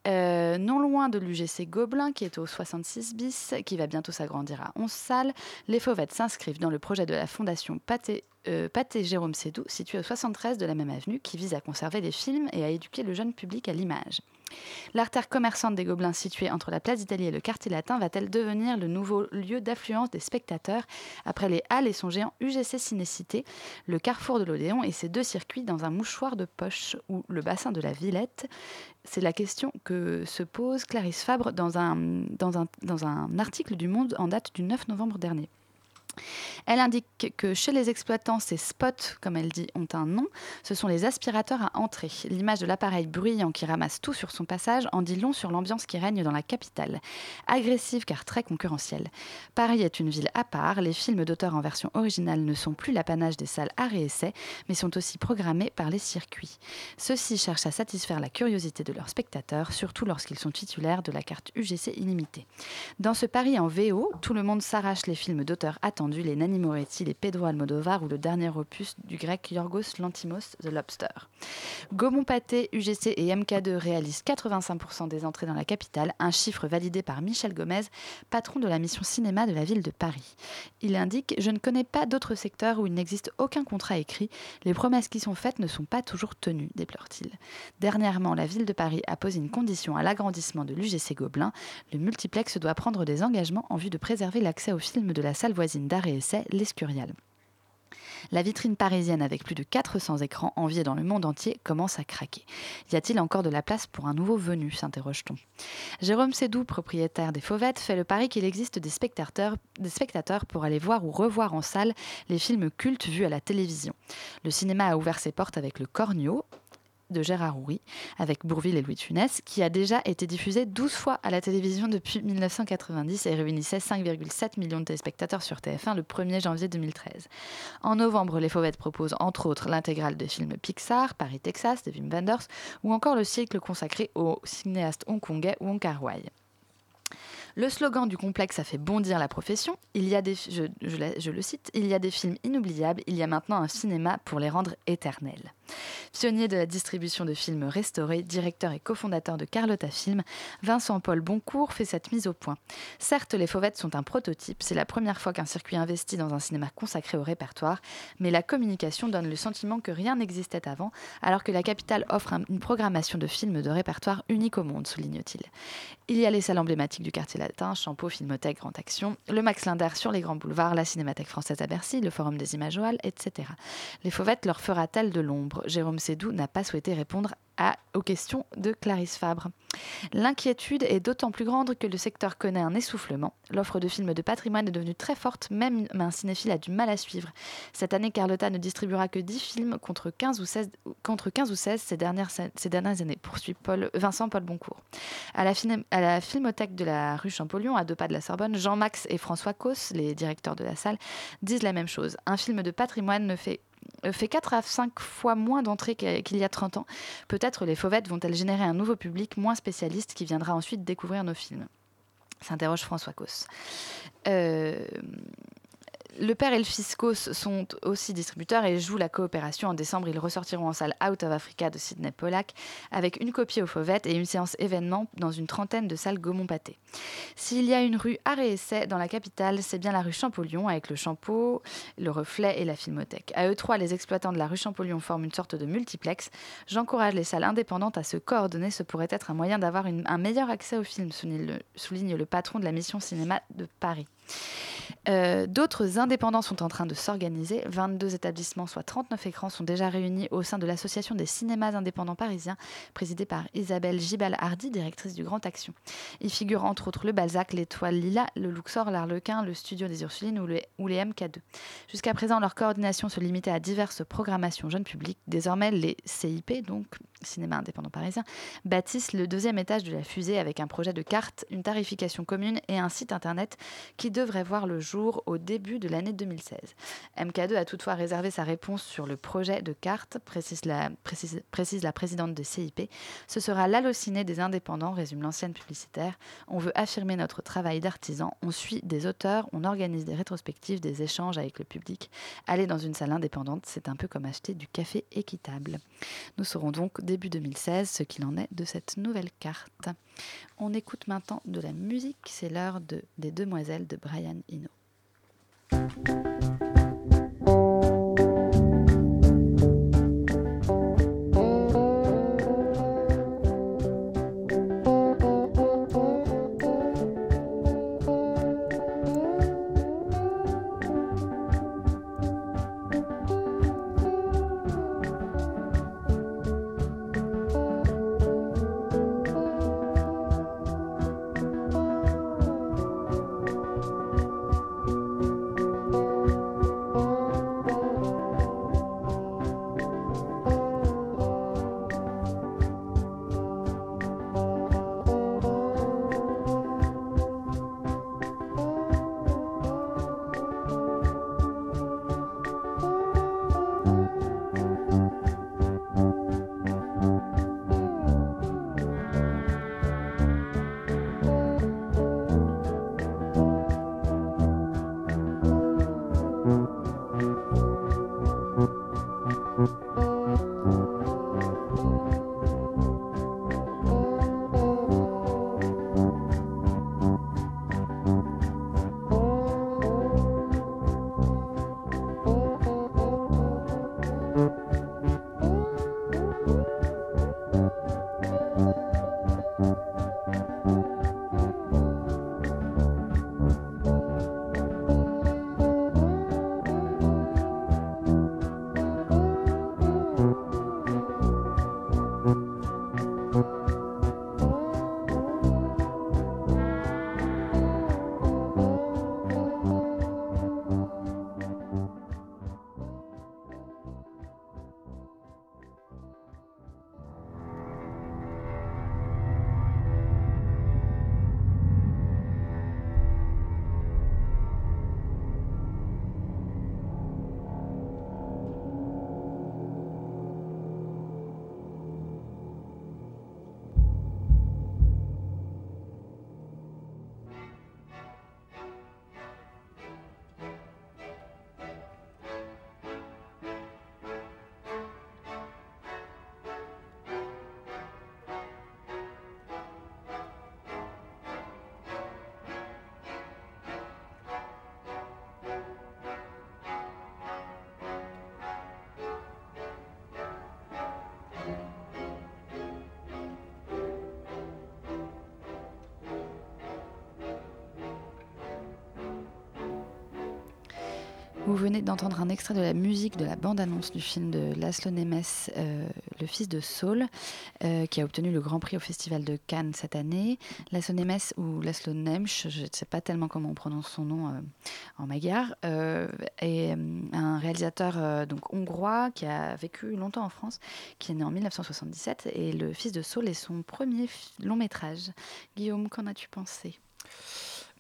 Euh, non loin de l'UGC Gobelin, qui est au 66 bis, qui va bientôt s'agrandir à 11 salles, les Fauvettes s'inscrivent dans le projet de la fondation Pathé, euh, Pathé Jérôme Sédou, situé au 73 de la même avenue, qui vise à conserver les films et à éduquer le jeune public à l'image. L'artère commerçante des Gobelins située entre la place d'Italie et le quartier latin va-t-elle devenir le nouveau lieu d'affluence des spectateurs après les halles et son géant UGC Cinécité, le carrefour de l'Odéon et ses deux circuits dans un mouchoir de poche ou le bassin de la Villette? C'est la question que se pose Clarisse Fabre dans un, dans un article du Monde en date du 9 novembre dernier. Elle indique que chez les exploitants, ces spots, comme elle dit, ont un nom. Ce sont les aspirateurs à entrée. L'image de l'appareil bruyant qui ramasse tout sur son passage en dit long sur l'ambiance qui règne dans la capitale. Agressive car très concurrentielle. Paris est une ville à part. Les films d'auteur en version originale ne sont plus l'apanage des salles à réessai, mais sont aussi programmés par les circuits. Ceux-ci cherchent à satisfaire la curiosité de leurs spectateurs, surtout lorsqu'ils sont titulaires de la carte UGC illimitée. Dans ce Paris en VO, tout le monde s'arrache les films d'auteurs attendus, les Nanni Moretti, les Pedro Almodovar ou le dernier opus du grec Yorgos Lantimos, The Lobster. Gaumont Pâté, UGC et MK2 réalisent 85% des entrées dans la capitale, un chiffre validé par Michel Gomez, patron de la mission cinéma de la ville de Paris. Il indique Je ne connais pas d'autres secteurs où il n'existe aucun contrat écrit. Les promesses qui sont faites ne sont pas toujours tenues, déplore-t-il. Dernièrement, la ville de Paris a posé une condition à l'agrandissement de l'UGC Gobelin. Le multiplex doit prendre des engagements en vue de préserver l'accès aux films de la salle voisine et essai, l'Escurial. La vitrine parisienne avec plus de 400 écrans enviés dans le monde entier commence à craquer. Y a-t-il encore de la place pour un nouveau venu? s'interroge-t-on. Jérôme Sédou, propriétaire des Fauvettes, fait le pari qu'il existe des spectateurs, des spectateurs pour aller voir ou revoir en salle les films cultes vus à la télévision. Le cinéma a ouvert ses portes avec le Cornio, de Gérard Houry, avec Bourville et Louis de Funès, qui a déjà été diffusé 12 fois à la télévision depuis 1990 et réunissait 5,7 millions de téléspectateurs sur TF1 le 1er janvier 2013. En novembre, les Fauvettes proposent entre autres l'intégrale des films Pixar, Paris, Texas, de Wim Wenders, ou encore le cycle consacré au cinéaste hongkongais Wong Kar-wai. Le slogan du complexe a fait bondir la profession. Il y a des, je le cite, il y a des films inoubliables, il y a maintenant un cinéma pour les rendre éternels. Pionnier de la distribution de films restaurés, directeur et cofondateur de Carlotta Film, Vincent-Paul Boncourt fait cette mise au point. Certes, les Fauvettes sont un prototype, c'est la première fois qu'un circuit investit dans un cinéma consacré au répertoire, mais la communication donne le sentiment que rien n'existait avant, alors que la capitale offre un- une programmation de films de répertoire unique au monde, souligne-t-il. Il y a les salles emblématiques du quartier latin, Champeau, Filmothèque, Grand Action, le Max Linder sur les grands boulevards, la Cinémathèque française à Bercy, le Forum des Images etc. Les Fauvettes leur fera-t-elle de l'ombre? Jérôme Seydoux n'a pas souhaité répondre à, aux questions de Clarisse Fabre. L'inquiétude est d'autant plus grande que le secteur connaît un essoufflement. L'offre de films de patrimoine est devenue très forte, même un cinéphile a du mal à suivre. Cette année, Carlotta ne distribuera que 10 films contre 15 ou 16, contre 15 ou 16 ces, dernières, ces dernières années, poursuit Paul, Vincent Paul Boncourt. À la, à la filmothèque de la rue Champollion, à deux pas de la Sorbonne, Jean-Max et François Cos, les directeurs de la salle, disent la même chose. Un film de patrimoine ne fait fait 4 à 5 fois moins d'entrées qu'il y a 30 ans. Peut-être les fauvettes vont-elles générer un nouveau public moins spécialiste qui viendra ensuite découvrir nos films s'interroge François Cos. Euh, le père et le fils Cos sont aussi distributeurs et jouent la coopération. En décembre, ils ressortiront en salle Out of Africa de Sidney Pollack avec une copie aux fauvettes et une séance événement dans une trentaine de salles Gaumont-Pâté. S'il y a une rue art et essai dans la capitale, c'est bien la rue Champollion avec le Champeau, le Reflet et la Filmothèque. À eux trois, les exploitants de la rue Champollion forment une sorte de multiplex. J'encourage les salles indépendantes à se coordonner. Ce pourrait être un moyen d'avoir un meilleur accès aux films, souligne le patron de la mission cinéma de Paris. Euh, D'autres indépendants sont en train de s'organiser. 22 établissements, soit 39 écrans, sont déjà réunis au sein de l'Association des cinémas indépendants parisiens, présidée par Isabelle Gibal-Hardy, directrice du Grand Action. Y figurent entre autres le Balzac, l'Étoile Lila, le Luxor, l'Arlequin, le Studio des Ursulines ou, le- ou les MK2. Jusqu'à présent, leur coordination se limitait à diverses programmations jeunes publics. Désormais, les CIP, donc cinéma indépendant parisien, bâtissent le deuxième étage de la fusée avec un projet de carte, une tarification commune et un site internet qui devrait voir le jour au début de l'année 2016. MK2 a toutefois réservé sa réponse sur le projet de carte, précise la, précise, précise la présidente de CIP. Ce sera l'allociné des indépendants, résume l'ancienne publicitaire. On veut affirmer notre travail d'artisan, on suit des auteurs, on organise des rétrospectives, des échanges avec le public. Aller dans une salle indépendante, c'est un peu comme acheter du café équitable. Nous saurons donc début 2016 ce qu'il en est de cette nouvelle carte. On écoute maintenant de la musique, c'est l'heure de, des Demoiselles de Brian Eno. Vous venez d'entendre un extrait de la musique de la bande-annonce du film de Laszlo Nemes, euh, Le fils de Saul, euh, qui a obtenu le Grand Prix au Festival de Cannes cette année. Laszlo Nemes ou Laszlo Nemsch, je ne sais pas tellement comment on prononce son nom euh, en magyar, est un réalisateur donc hongrois qui a vécu longtemps en France, qui est né en 1977. Et Le fils de Saul est son premier long métrage. Guillaume, qu'en as-tu pensé?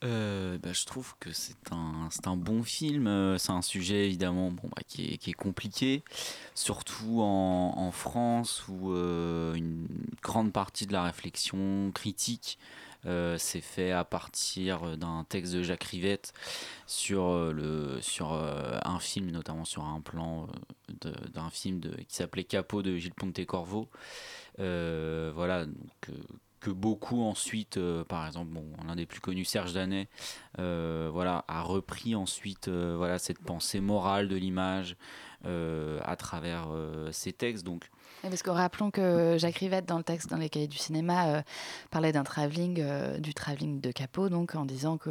Euh, bah, je trouve que c'est un, un bon film. Euh, C'est un sujet évidemment bon, bah, qui, est, qui est compliqué, surtout en, en France où euh, une grande partie de la réflexion critique euh, s'est fait à partir d'un texte de Jacques Rivette sur, euh, le, sur un film, notamment sur un plan d'un film de, qui s'appelait Capot de Gilles Pontecorvo. Euh, voilà, que beaucoup ensuite, euh, par exemple, bon, l'un des plus connus, Serge Danet, euh, voilà, a repris ensuite euh, voilà, cette pensée morale de l'image à travers ses textes. Donc, Parce que rappelons que Jacques Rivette, dans le texte dans les cahiers du cinéma, parlait d'un travelling, du travelling de Capot, donc en disant que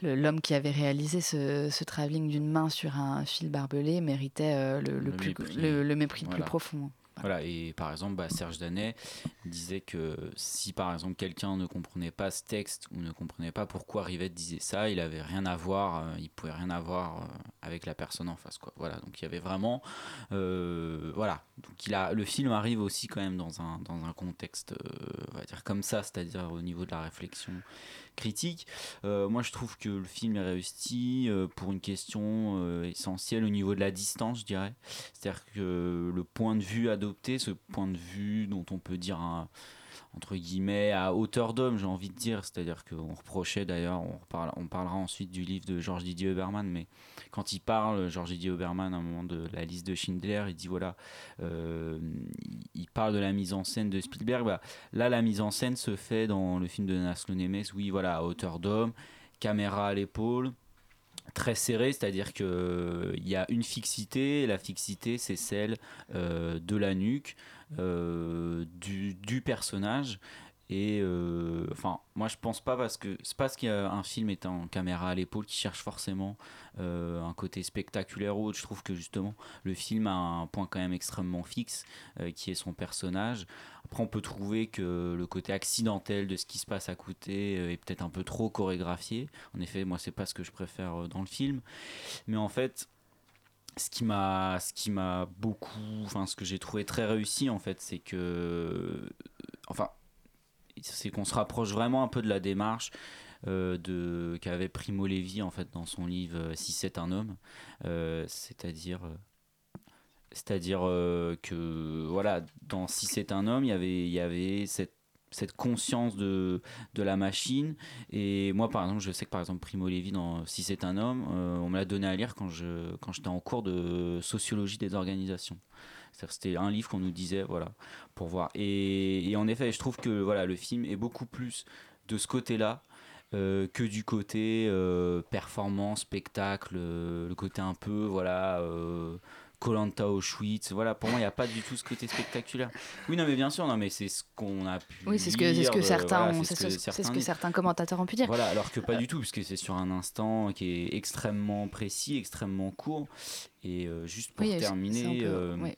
l'homme qui avait réalisé ce, ce travelling d'une main sur un fil barbelé méritait le, le Le plus, mépris. le, mépris Voilà. plus profond. Voilà, et par exemple, bah, Serge Danet disait que si par exemple quelqu'un ne comprenait pas ce texte ou ne comprenait pas pourquoi Rivette disait ça, il avait rien à voir, euh, il pouvait rien avoir euh, avec la personne en face, quoi. Voilà, donc il y avait vraiment, euh, voilà, donc il a, le film arrive aussi quand même dans un dans un contexte, euh, on va dire comme ça, c'est-à-dire au niveau de la réflexion critique. Euh, moi, je trouve que le film est réussi euh, pour une question euh, essentielle au niveau de la distance, je dirais. C'est-à-dire que le point de vue adopté, ce point de vue dont on peut dire un- entre guillemets à hauteur d'homme, j'ai envie de dire, c'est-à-dire qu'on reprochait d'ailleurs, on, reparle- on parlera ensuite du livre de Georges Didier Obermann, mais quand il parle, Georges Didier Obermann, à un moment de la liste de Schindler, il dit voilà, euh, il- parle de la mise en scène de Spielberg. Bah, là, la mise en scène se fait dans le film de Naslo Nemes, oui, voilà, à hauteur d'homme, caméra à l'épaule, très serré, c'est-à-dire que euh, il y a une fixité, la fixité c'est celle euh, de la nuque euh, du personnage. Et euh, enfin, moi je pense pas parce que c'est parce qu'il y a un film est en caméra à l'épaule qui cherche forcément euh, un côté spectaculaire ou autre. Je trouve que justement le film a un point quand même extrêmement fixe euh, qui est son personnage. Après, on peut trouver que le côté accidentel de ce qui se passe à côté est peut-être un peu trop chorégraphié. En effet, moi, c'est pas ce que je préfère dans le film. Mais en fait, ce qui m'a ce qui m'a beaucoup enfin ce que j'ai trouvé très réussi en fait c'est que enfin c'est qu'on se rapproche vraiment un peu de la démarche euh, de qu'avait Primo Levi en fait dans son livre euh, Si c'est un homme. Euh, c'est-à-dire c'est-à-dire que voilà dans Si c'est un homme il y avait il y avait cette cette conscience de, de la machine. Et moi par exemple je sais que par exemple Primo Levi dans Si c'est un homme on me l'a donné à lire quand je quand j'étais en cours de sociologie des organisations c'était un livre qu'on nous disait voilà pour voir et, et en effet je trouve que voilà le film est beaucoup plus de ce côté là que du côté euh, performance spectacle euh, le côté un peu voilà euh, Colanta Auschwitz, voilà, pour moi il n'y a pas du tout ce côté spectaculaire. Oui, non, mais bien sûr, non, mais c'est ce qu'on a pu. Oui, c'est ce que, ce certains, voilà, ont- c'est c'est ce, c'est ce que disent. certains commentateurs ont pu dire. Voilà, alors que pas du tout, puisque c'est sur un instant qui est extrêmement précis, extrêmement court. Et euh, juste pour Oui, terminer, peu- euh, ouais.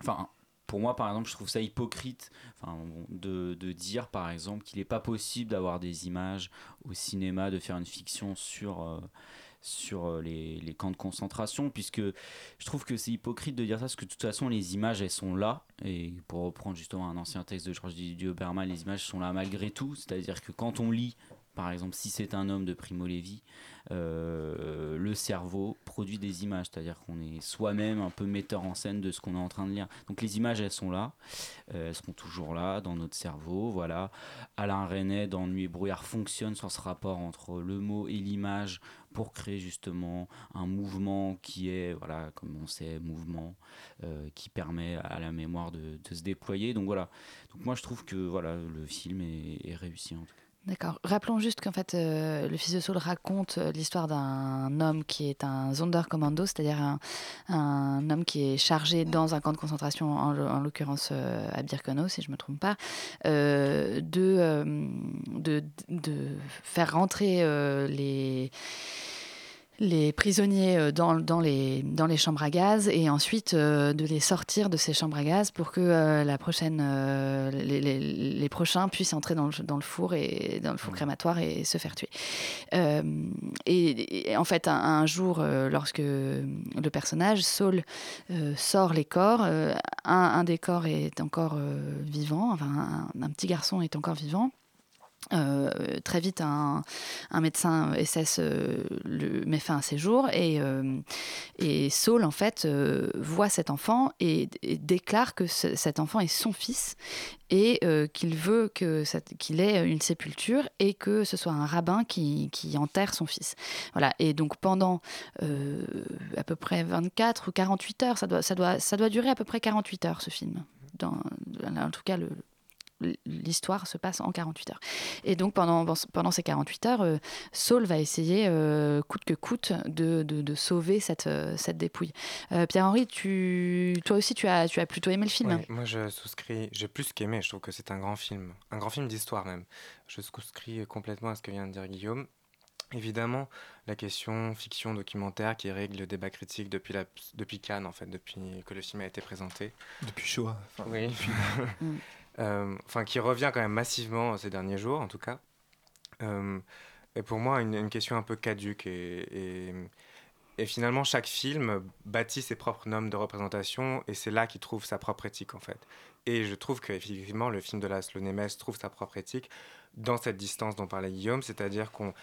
Enfin, pour moi, par exemple, je trouve ça hypocrite enfin, de, dire, par exemple, qu'il n'est pas possible d'avoir des images au cinéma, de faire une fiction sur. euh, sur euh, les, les camps de concentration puisque je trouve que c'est hypocrite de dire ça parce que de toute façon les images elles sont là et pour reprendre justement un ancien texte de Georges Didier Obermann les images sont là malgré tout c'est à dire que quand on lit par exemple si c'est un homme de Primo Levi euh, le cerveau produit des images c'est à dire qu'on est soi-même un peu metteur en scène de ce qu'on est en train de lire donc les images elles sont là euh, elles seront toujours là dans notre cerveau voilà Alain René dans Nuit et brouillard fonctionne sur ce rapport entre le mot et l'image pour créer justement un mouvement qui est, voilà, comme on sait, mouvement euh, qui permet à la mémoire de, de se déployer. Donc voilà. Donc moi je trouve que voilà, le film est, est réussi en tout cas. D'accord. Rappelons juste qu'en fait, euh, le fils de Saul raconte euh, l'histoire d'un homme qui est un Sonderkommando, c'est-à-dire un, homme qui est chargé dans un camp de concentration, en, l'o- en l'occurrence euh, à Birkenau, si je ne me trompe pas, de, de, de faire rentrer les les prisonniers euh, dans, dans, les, dans les chambres à gaz et ensuite euh, de les sortir de ces chambres à gaz pour que euh, la prochaine, euh, les, les- les prochains puissent entrer dans le, dans le four et dans le four crématoire et se faire tuer. Et, et en fait, un, un jour, lorsque le personnage Saul sort les corps, un, un des corps est encore vivant, enfin un, un petit garçon est encore vivant. Euh, très vite, un, médecin SS euh, met fin à ses jours et, euh, Saul, en fait, euh, voit cet enfant et, déclare que ce- cet enfant est son fils et qu'il veut qu'il ait une sépulture et que ce soit un rabbin qui, enterre son fils. Voilà. Et donc pendant à peu près 24 ou 48 heures, ça doit, durer à peu près 48 heures ce film. En tout cas, le, l'histoire se passe en 48 heures. Et donc pendant, pendant ces 48 heures, euh, Saul va essayer, euh, coûte que coûte, de, de, de sauver cette, euh, cette dépouille. Euh, Pierre-Henri, tu, toi aussi, tu as, tu as plutôt aimé le film. Ouais, moi, je souscris. J'ai plus qu'aimé. Je trouve que c'est un grand film, un grand film d'histoire même. Je souscris complètement à ce que vient de dire Guillaume. Évidemment, la question fiction documentaire qui règle le débat critique depuis, la, depuis Cannes, en fait, depuis que le film a été présenté. Depuis Shoah. Enfin, oui. depuis- *laughs* Mm. Enfin, qui revient quand même massivement ces derniers jours, en tout cas. Euh, et pour moi, une, question un peu caduque. Et, et, finalement, chaque film bâtit ses propres normes de représentation et c'est là qu'il trouve sa propre éthique, en fait. Et je trouve qu'effectivement, le film de Laszlo Nemes trouve sa propre éthique dans cette distance dont parlait Guillaume, c'est-à-dire qu'on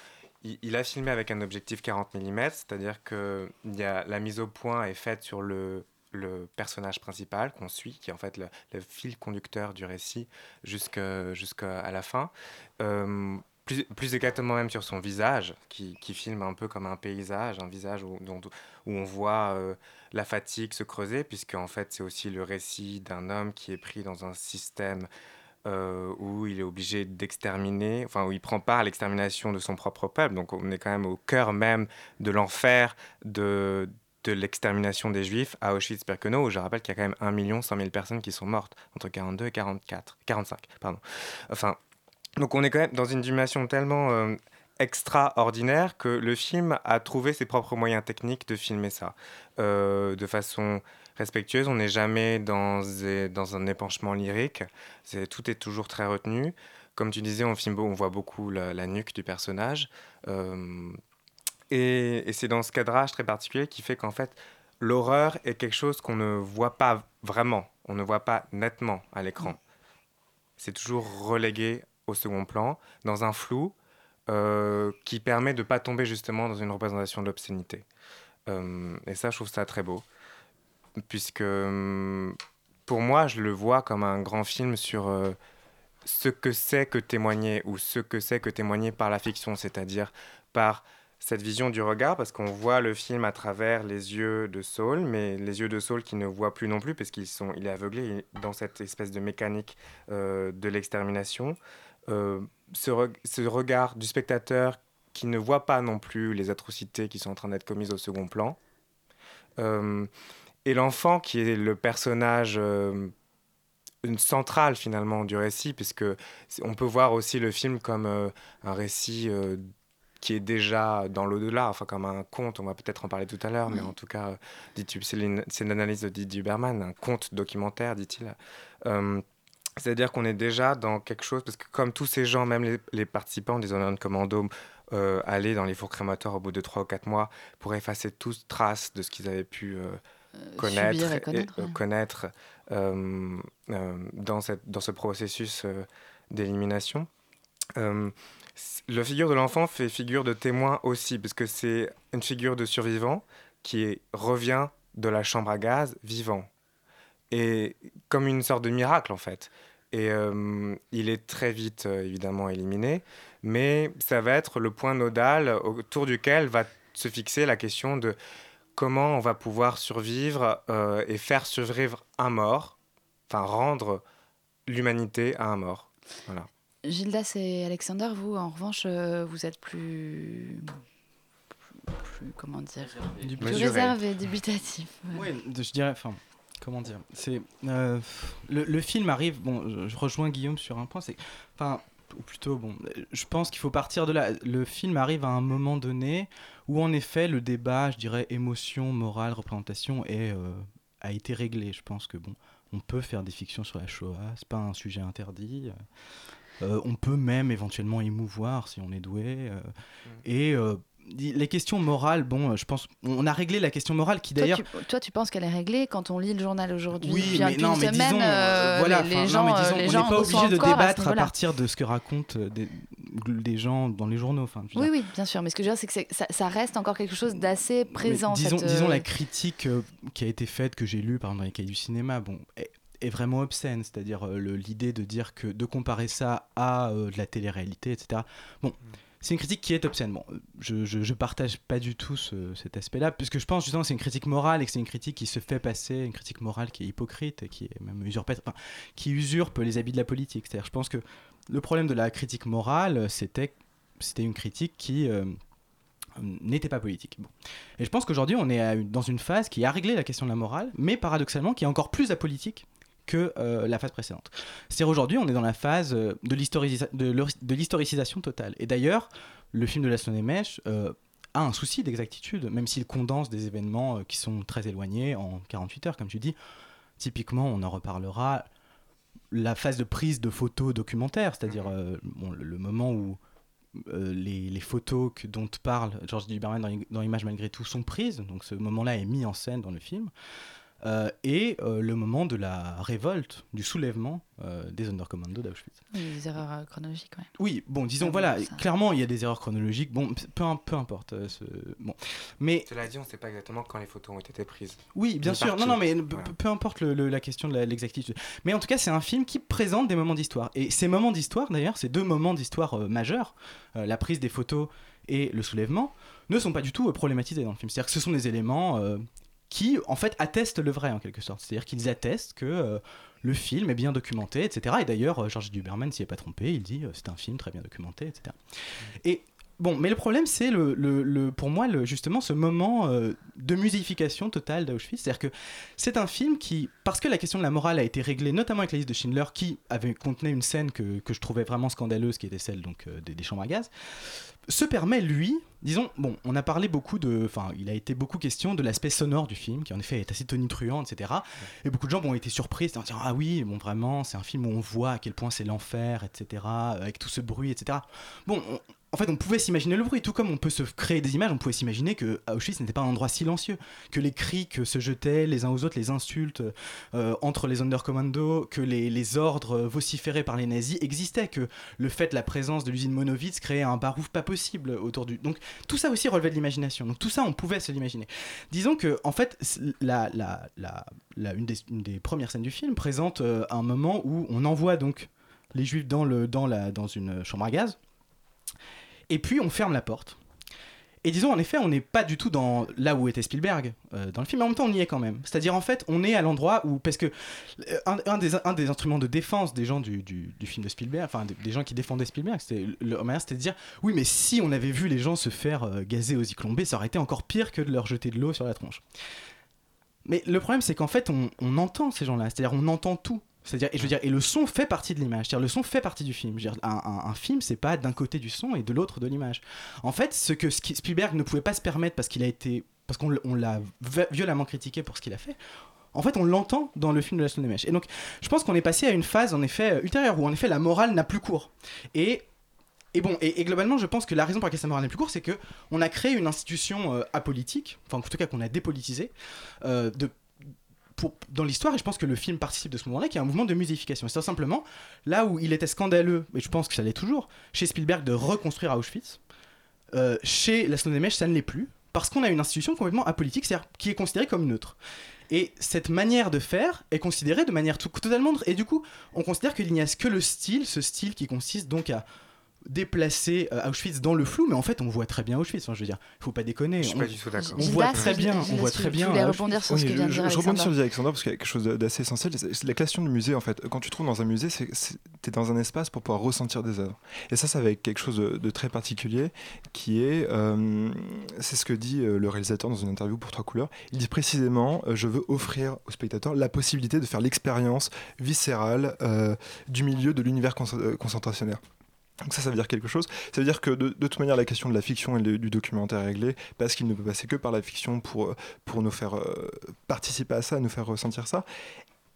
il, a filmé avec un objectif 40 mm, c'est-à-dire que y a, la mise au point est faite sur le, le personnage principal qu'on suit, qui est en fait le, fil conducteur du récit jusqu'à la fin. Euh, plus, plus exactement même sur son visage, qui, qui filme un peu comme un paysage, un visage où, où on voit euh, la fatigue se creuser, puisque en fait c'est aussi le récit d'un homme qui est pris dans un système euh, où il est obligé d'exterminer, enfin où il prend part à l'extermination de son propre peuple. Donc on est quand même au cœur même de l'enfer de, de l'extermination des Juifs à Auschwitz-Birkenau, où je rappelle qu'il y a quand même 1 million 100 000 personnes qui sont mortes entre 42 et 44, 45. Pardon. Enfin, donc on est quand même dans une dimension tellement euh, extraordinaire que le film a trouvé ses propres moyens techniques de filmer ça euh, de façon respectueuse. On n'est jamais dans, des- dans un épanchement lyrique. C'est, tout est toujours très retenu. Comme tu disais, on, filme, on voit beaucoup la, la nuque du personnage. Euh, et, c'est dans ce cadrage très particulier qui fait qu'en fait, l'horreur est quelque chose qu'on ne voit pas vraiment. On ne voit pas nettement à l'écran. C'est toujours relégué au second plan, dans un flou euh, qui permet de ne pas tomber justement dans une représentation de l'obscénité. Euh, et ça, je trouve ça très beau. Puisque hum, pour moi, je le vois comme un grand film sur euh, ce que c'est que témoigner ou ce que c'est que témoigner par la fiction, c'est-à-dire par cette vision du regard, parce qu'on voit le film à travers les yeux de Saul, mais les yeux de Saul qui ne voit plus non plus, parce qu'il est aveuglé dans cette espèce de mécanique euh, de l'extermination. Euh, ce, ce regard du spectateur qui ne voit pas non plus les atrocités qui sont en train d'être commises au second plan. Euh, et l'enfant qui est le personnage une centrale finalement du récit, puisque on peut voir aussi le film comme un récit qui est déjà dans l'au-delà, enfin comme un conte, on va peut-être en parler tout à l'heure, mais en tout cas, euh, c'est l'analyse de Didier Berman, un conte documentaire, dit-il. Euh, c'est-à-dire qu'on est déjà dans quelque chose, parce que comme tous ces gens, même les, les participants des Honored Commando, euh, allaient dans les fours crématoires au bout de 3 ou 4 mois pour effacer toute trace de ce qu'ils avaient pu euh, connaître, et connaître, ouais. connaître, dans, cette, dans ce processus d'élimination. La figure de l'enfant fait figure de témoin aussi, parce que c'est une figure de survivant qui revient de la chambre à gaz vivant. Et comme une sorte de miracle, en fait. Et euh, il est très vite, euh, évidemment, éliminé, mais ça va être le point nodal autour duquel va se fixer la question de comment on va pouvoir survivre euh, et faire survivre un mort, enfin rendre l'humanité à un mort. Voilà. Gildas et Alexander, vous, en revanche, euh, vous êtes plus. plus comment dire Du- Plus Mesuré. réservé, dubitatif. ouais. Ouais, je dirais, enfin, comment dire, c'est euh, le, le film arrive. Bon, je, je rejoins Guillaume sur un point, c'est, enfin, ou plutôt, bon, je pense qu'il faut partir de là. Le film arrive à un moment donné où, en effet, le débat, je dirais, émotion, morale, représentation, est, euh, a été réglé. Je pense que, bon, on peut faire des fictions sur la Shoah, c'est pas un sujet interdit. Euh, on peut même éventuellement émouvoir si on est doué. euh, Et euh, les questions morales, bon, je pense, on a réglé la question morale qui d'ailleurs. tu, toi, tu penses qu'elle est réglée quand on lit le journal aujourd'hui Oui, mais non, mais semaine, disons, euh, voilà, les, les enfin, non, gens, mais disons, les on gens n'est pas obligé de à débattre à, partir de ce que racontent des, des gens dans les journaux. Enfin, Oui, dire. oui, bien sûr. Mais ce que je veux dire, c'est que ça, ça reste encore quelque chose d'assez Mais présent. disons, cette, disons la critique qui a été faite, que j'ai lue par exemple dans les cahiers du cinéma, bon, est, vraiment obscène. C'est-à-dire euh, l'idée de dire que de comparer ça à euh, de la télé-réalité, etc. Bon. C'est une critique qui est obscène. Bon, je, je, je partage pas du tout ce- cet aspect-là, puisque je pense justement que c'est une critique morale et que c'est une critique qui se fait passer, une critique morale qui est hypocrite et qui est même usurpatrice, enfin, qui usurpe les habits de la politique. C'est-à-dire, je pense que le problème de la critique morale, c'était c'était une critique qui euh, n'était pas politique. Bon. Et je pense qu'aujourd'hui, on est à dans une phase qui a réglé la question de la morale, mais paradoxalement, qui est encore plus apolitique que euh, la phase précédente. C'est-à-dire aujourd'hui, on est dans la phase euh, de l'historicisation totale. Et d'ailleurs, le film de la Mèche euh, a un souci d'exactitude, même s'il condense des événements euh, qui sont très éloignés en 48 heures, comme tu dis. Typiquement, on en reparlera, la phase de prise de photos documentaires, c'est-à-dire bon, le, le moment où euh, les, les photos que, dont parle George Duberman dans, dans Image malgré tout sont prises, donc ce moment-là est mis en scène dans le film, euh, et euh, le moment de la révolte, du soulèvement euh, des Sonderkommando d'Auschwitz. Il y a des erreurs chronologiques, ouais. Oui, bon, disons, Ah bon, voilà, ça- clairement, il y a des erreurs chronologiques, bon, peu, peu importe. euh, ce- bon. Mais Cela dit, on ne sait pas exactement quand les photos ont été prises. oui, bien sûr. Non, non, mais peu, Voilà. peu importe le- le- la question de l'exactitude. Mais en tout cas, c'est un film qui présente des moments d'histoire. Et ces moments d'histoire, d'ailleurs, ces deux moments d'histoire euh, majeurs, euh, la prise des photos et le soulèvement, ne sont pas du tout euh, problématisés dans le film. C'est-à-dire que ce sont des éléments euh, qui, en fait, attestent le vrai, en quelque sorte. C'est-à-dire qu'ils attestent que euh, le film est bien documenté, etc. Et d'ailleurs, euh, Georges Duberman s'y est pas trompé. Il dit euh, c'est un film très bien documenté, etc. Et Bon, mais le problème, c'est le, le- le- pour moi, le, justement, ce moment euh, de musification totale d'Auschwitz. C'est-à-dire que c'est un film qui, parce que la question de la morale a été réglée, notamment avec la liste de Schindler, qui avait contenait une scène que, que je trouvais vraiment scandaleuse, qui était celle donc euh, des, des chambres à gaz, se permet, lui, disons, bon, on a parlé beaucoup de, enfin, il a été beaucoup question de l'aspect sonore du film, qui en effet est assez tonitruant, etc. Et beaucoup de gens ont été surpris, en disant, ah oui, bon, vraiment, c'est un film où on voit à quel point c'est l'enfer, etc., avec tout ce bruit, etc. Bon, on- en fait, on pouvait s'imaginer le bruit, tout comme on peut se créer des images, on pouvait s'imaginer que Auschwitz n'était pas un endroit silencieux, que les cris que se jetaient les uns aux autres, les insultes euh, entre les Sonderkommando, que les, ordres vociférés par les nazis existaient, que le fait de la présence de l'usine Monowitz créait un barouf pas possible autour du. Donc tout ça aussi relevait de l'imagination. Donc tout ça, on pouvait se l'imaginer. Disons que, en fait, une, des, premières scènes du film présente euh, un moment où on envoie donc les juifs dans une chambre à gaz. Et puis on ferme la porte. Et disons, en effet, on n'est pas du tout dans là où était Spielberg euh, dans le film, mais en même temps, on y est quand même. C'est-à-dire, en fait, on est à l'endroit où. Parce que euh, un, des, instruments de défense des gens du, film de Spielberg, enfin, des, gens qui défendaient Spielberg, c'était c'était de dire oui, mais si on avait vu les gens se faire euh, gazer aux B, ça aurait été encore pire que de leur jeter de l'eau sur la tronche. Mais le problème, c'est qu'en fait, on entend ces gens-là, c'est-à-dire, on entend tout. C'est-à-dire, et je veux dire, et le son fait partie de l'image. C'est-à-dire, le son fait partie du film. Je veux dire, un, un- un film, c'est pas d'un côté du son et de l'autre de l'image. En fait, ce que Spielberg ne pouvait pas se permettre parce qu'il a été, parce qu'on l'a vi- violemment critiqué pour ce qu'il a fait. En fait, on l'entend dans le film de la Stone Mèche. Et donc, je pense qu'on est passé à une phase, en effet, euh, ultérieure, où en effet la morale n'a plus cours. Et et bon, et, et globalement, je pense que la raison pour laquelle sa morale n'est plus court, c'est que on a créé une institution euh, apolitique, enfin en tout cas qu'on a dépolitisée, euh, de, dans l'histoire, et je pense que le film participe de ce moment-là, qui est un mouvement de musification. C'est simplement là où il était scandaleux, et je pense que ça l'est toujours, chez Spielberg de reconstruire Auschwitz, euh, chez la Mèche, ça ne l'est plus, parce qu'on a une institution complètement apolitique, c'est-à-dire qui est considérée comme neutre. Et cette manière de faire est considérée de manière tout- totalement. Et du coup, on considère qu'il n'y a que le style, ce style qui consiste donc à déplacer euh, Auschwitz dans le flou, mais en fait on voit très bien Auschwitz. Enfin, je veux dire, il faut pas déconner. Je suis on, pas du tout d'accord. On voit très bien, on voit très bien. voulais Auschwitz. rebondir sur ce que vient de je, dire je rebondis sur le dit Alexandre parce qu'il y a quelque chose d'assez essentiel. c'est- La question du musée, en fait, quand tu te trouves dans un musée, c'est tu es dans un espace pour pouvoir ressentir des œuvres. Et ça, ça va avec quelque chose de, de très particulier qui est, euh, c'est ce que dit euh, le réalisateur dans une interview pour Trois Couleurs. Il dit précisément, euh, je veux offrir aux spectateurs la possibilité de faire l'expérience viscérale euh, du milieu de l'univers conce- euh, concentrationnaire. Donc ça, ça veut dire quelque chose. Ça veut dire que de, toute manière, la question de la fiction et du documentaire est réglée parce qu'il ne peut passer que par la fiction pour, euh, pour nous faire euh, participer à ça, nous faire ressentir ça.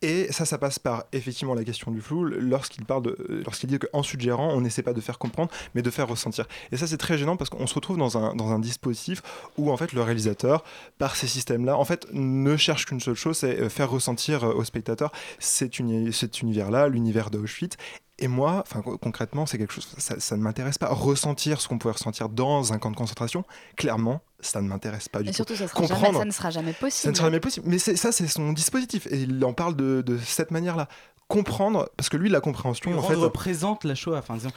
Et ça, ça passe par effectivement la question du flou lorsqu'il parle de, lorsqu'il dit qu'en suggérant, on n'essaie pas de faire comprendre, mais de faire ressentir. Et ça, c'est très gênant parce qu'on se retrouve dans un, dans un dispositif où en fait le réalisateur, par ces systèmes-là, en fait, ne cherche qu'une seule chose, c'est euh, faire ressentir euh, au spectateur cet, cet univers-là, l'univers d'Auschwitz. Et moi, enfin co- concrètement, c'est quelque chose, ça, ça ne m'intéresse pas. Ressentir ce qu'on pouvait ressentir dans un camp de concentration, clairement, ça ne m'intéresse pas du Et tout. surtout, ça, sera jamais- Comprendre, ça ne sera jamais ça possible. ne sera jamais possible. Mais ça, c'est son dispositif. Et il en parle de, de cette manière-là. Comprendre, parce que lui, la compréhension, Puis en fait. rendre présente la Shoah. Enfin, disons,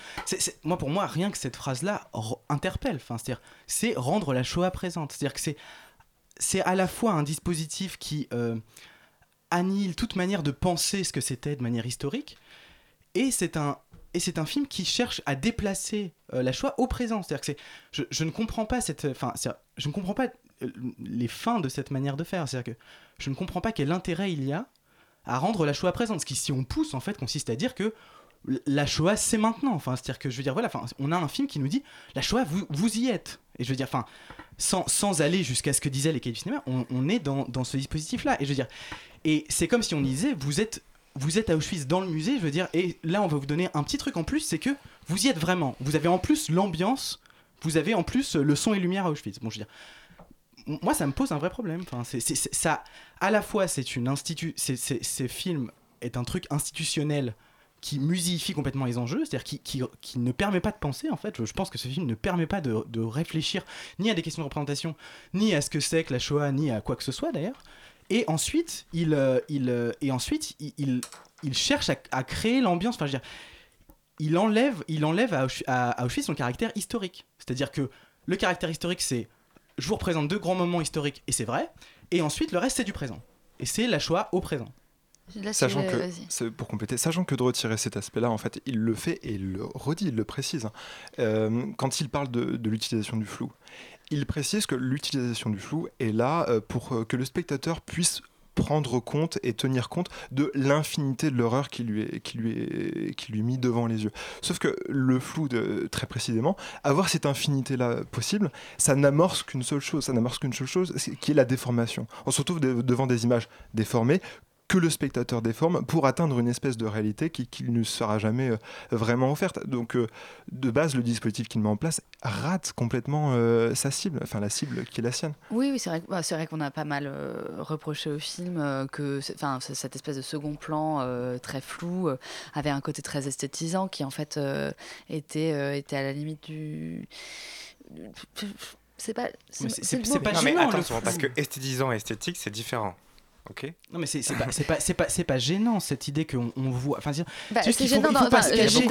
moi, pour moi, rien que cette phrase-là interpelle. Enfin, c'est-à-dire, c'est rendre la Shoah présente. C'est-à-dire que c'est, c'est à la fois un dispositif qui euh, annihile toute manière de penser ce que c'était de manière historique, et c'est un et c'est un film qui cherche à déplacer euh, la Shoah au présent. C'est-à-dire que c'est, je, je ne comprends pas cette, enfin, je ne comprends pas euh, les fins de cette manière de faire. C'est-à-dire que je ne comprends pas quel intérêt il y a à rendre la Shoah présente. Ce qui, si on pousse, en fait, consiste à dire que la Shoah, c'est maintenant. Enfin, c'est-à-dire que je veux dire, voilà, on a un film qui nous dit la Shoah, vous, vous y êtes. Et je veux dire, sans, sans aller jusqu'à ce que disaient les cahiers du cinéma, on, on est dans, dans ce dispositif-là. Et je veux dire, et c'est comme si on disait, vous êtes, vous êtes à Auschwitz dans le musée, je veux dire, et là, on va vous donner un petit truc en plus, c'est que vous y êtes vraiment. Vous avez en plus l'ambiance, vous avez en plus le son et lumière à Auschwitz. Bon, je veux dire, moi, ça me pose un vrai problème. Enfin, c'est, ça, à la fois, c'est une institu, c'est, c'est- ce film est un truc institutionnel qui musifie complètement les enjeux, c'est-à-dire qui, qui, qui ne permet pas de penser en fait. Je, pense que ce film ne permet pas de réfléchir ni à des questions de représentation, ni à ce que c'est que la Shoah, ni à quoi que ce soit d'ailleurs. Et ensuite, il, euh, il, euh, et ensuite, il, il, il cherche à, à créer l'ambiance. Enfin, je veux dire, il enlève, il enlève à, à- à Auschwitz son caractère historique. C'est-à-dire que le caractère historique, c'est je vous représente deux grands moments historiques et c'est vrai, et ensuite le reste c'est du présent. Et c'est la Shoah au présent. Sachant que, c'est- pour compléter, sachant que de retirer cet aspect-là, en fait, il le fait et il le redit, il le précise. hein. Euh, quand il parle de, de l'utilisation du flou, il précise que l'utilisation du flou est là euh, pour euh, que le spectateur puisse prendre compte et tenir compte de l'infinité de l'horreur qui lui est qui lui est qui lui mis devant les yeux. Sauf que le flou de, très précisément, avoir cette infinité là possible, ça n'amorce qu'une seule chose, ça n'amorce qu'une seule chose, qui est la déformation. On se retrouve de- devant des images déformées que le spectateur déforme pour atteindre une espèce de réalité qui, qui ne sera jamais euh, vraiment offerte. Donc, euh, de base, le dispositif qu'il met en place rate complètement euh, sa cible, enfin la cible qui est la sienne. Oui, oui, c'est vrai, bah, c'est vrai qu'on a pas mal euh, reproché au film euh, que cette espèce de second plan euh, très flou euh, avait un côté très esthétisant qui en fait euh, était, euh, était à la limite du. C'est pas. C'est- mot. pas Non mais attention, flou. parce que esthétisant et esthétique, c'est différent. Ok Non mais c'est pas c'est pas c'est pas c'est pas gênant cette idée qu'on on voit enfin c'est Bah, c'est gênant il faut pas enfin, se dit que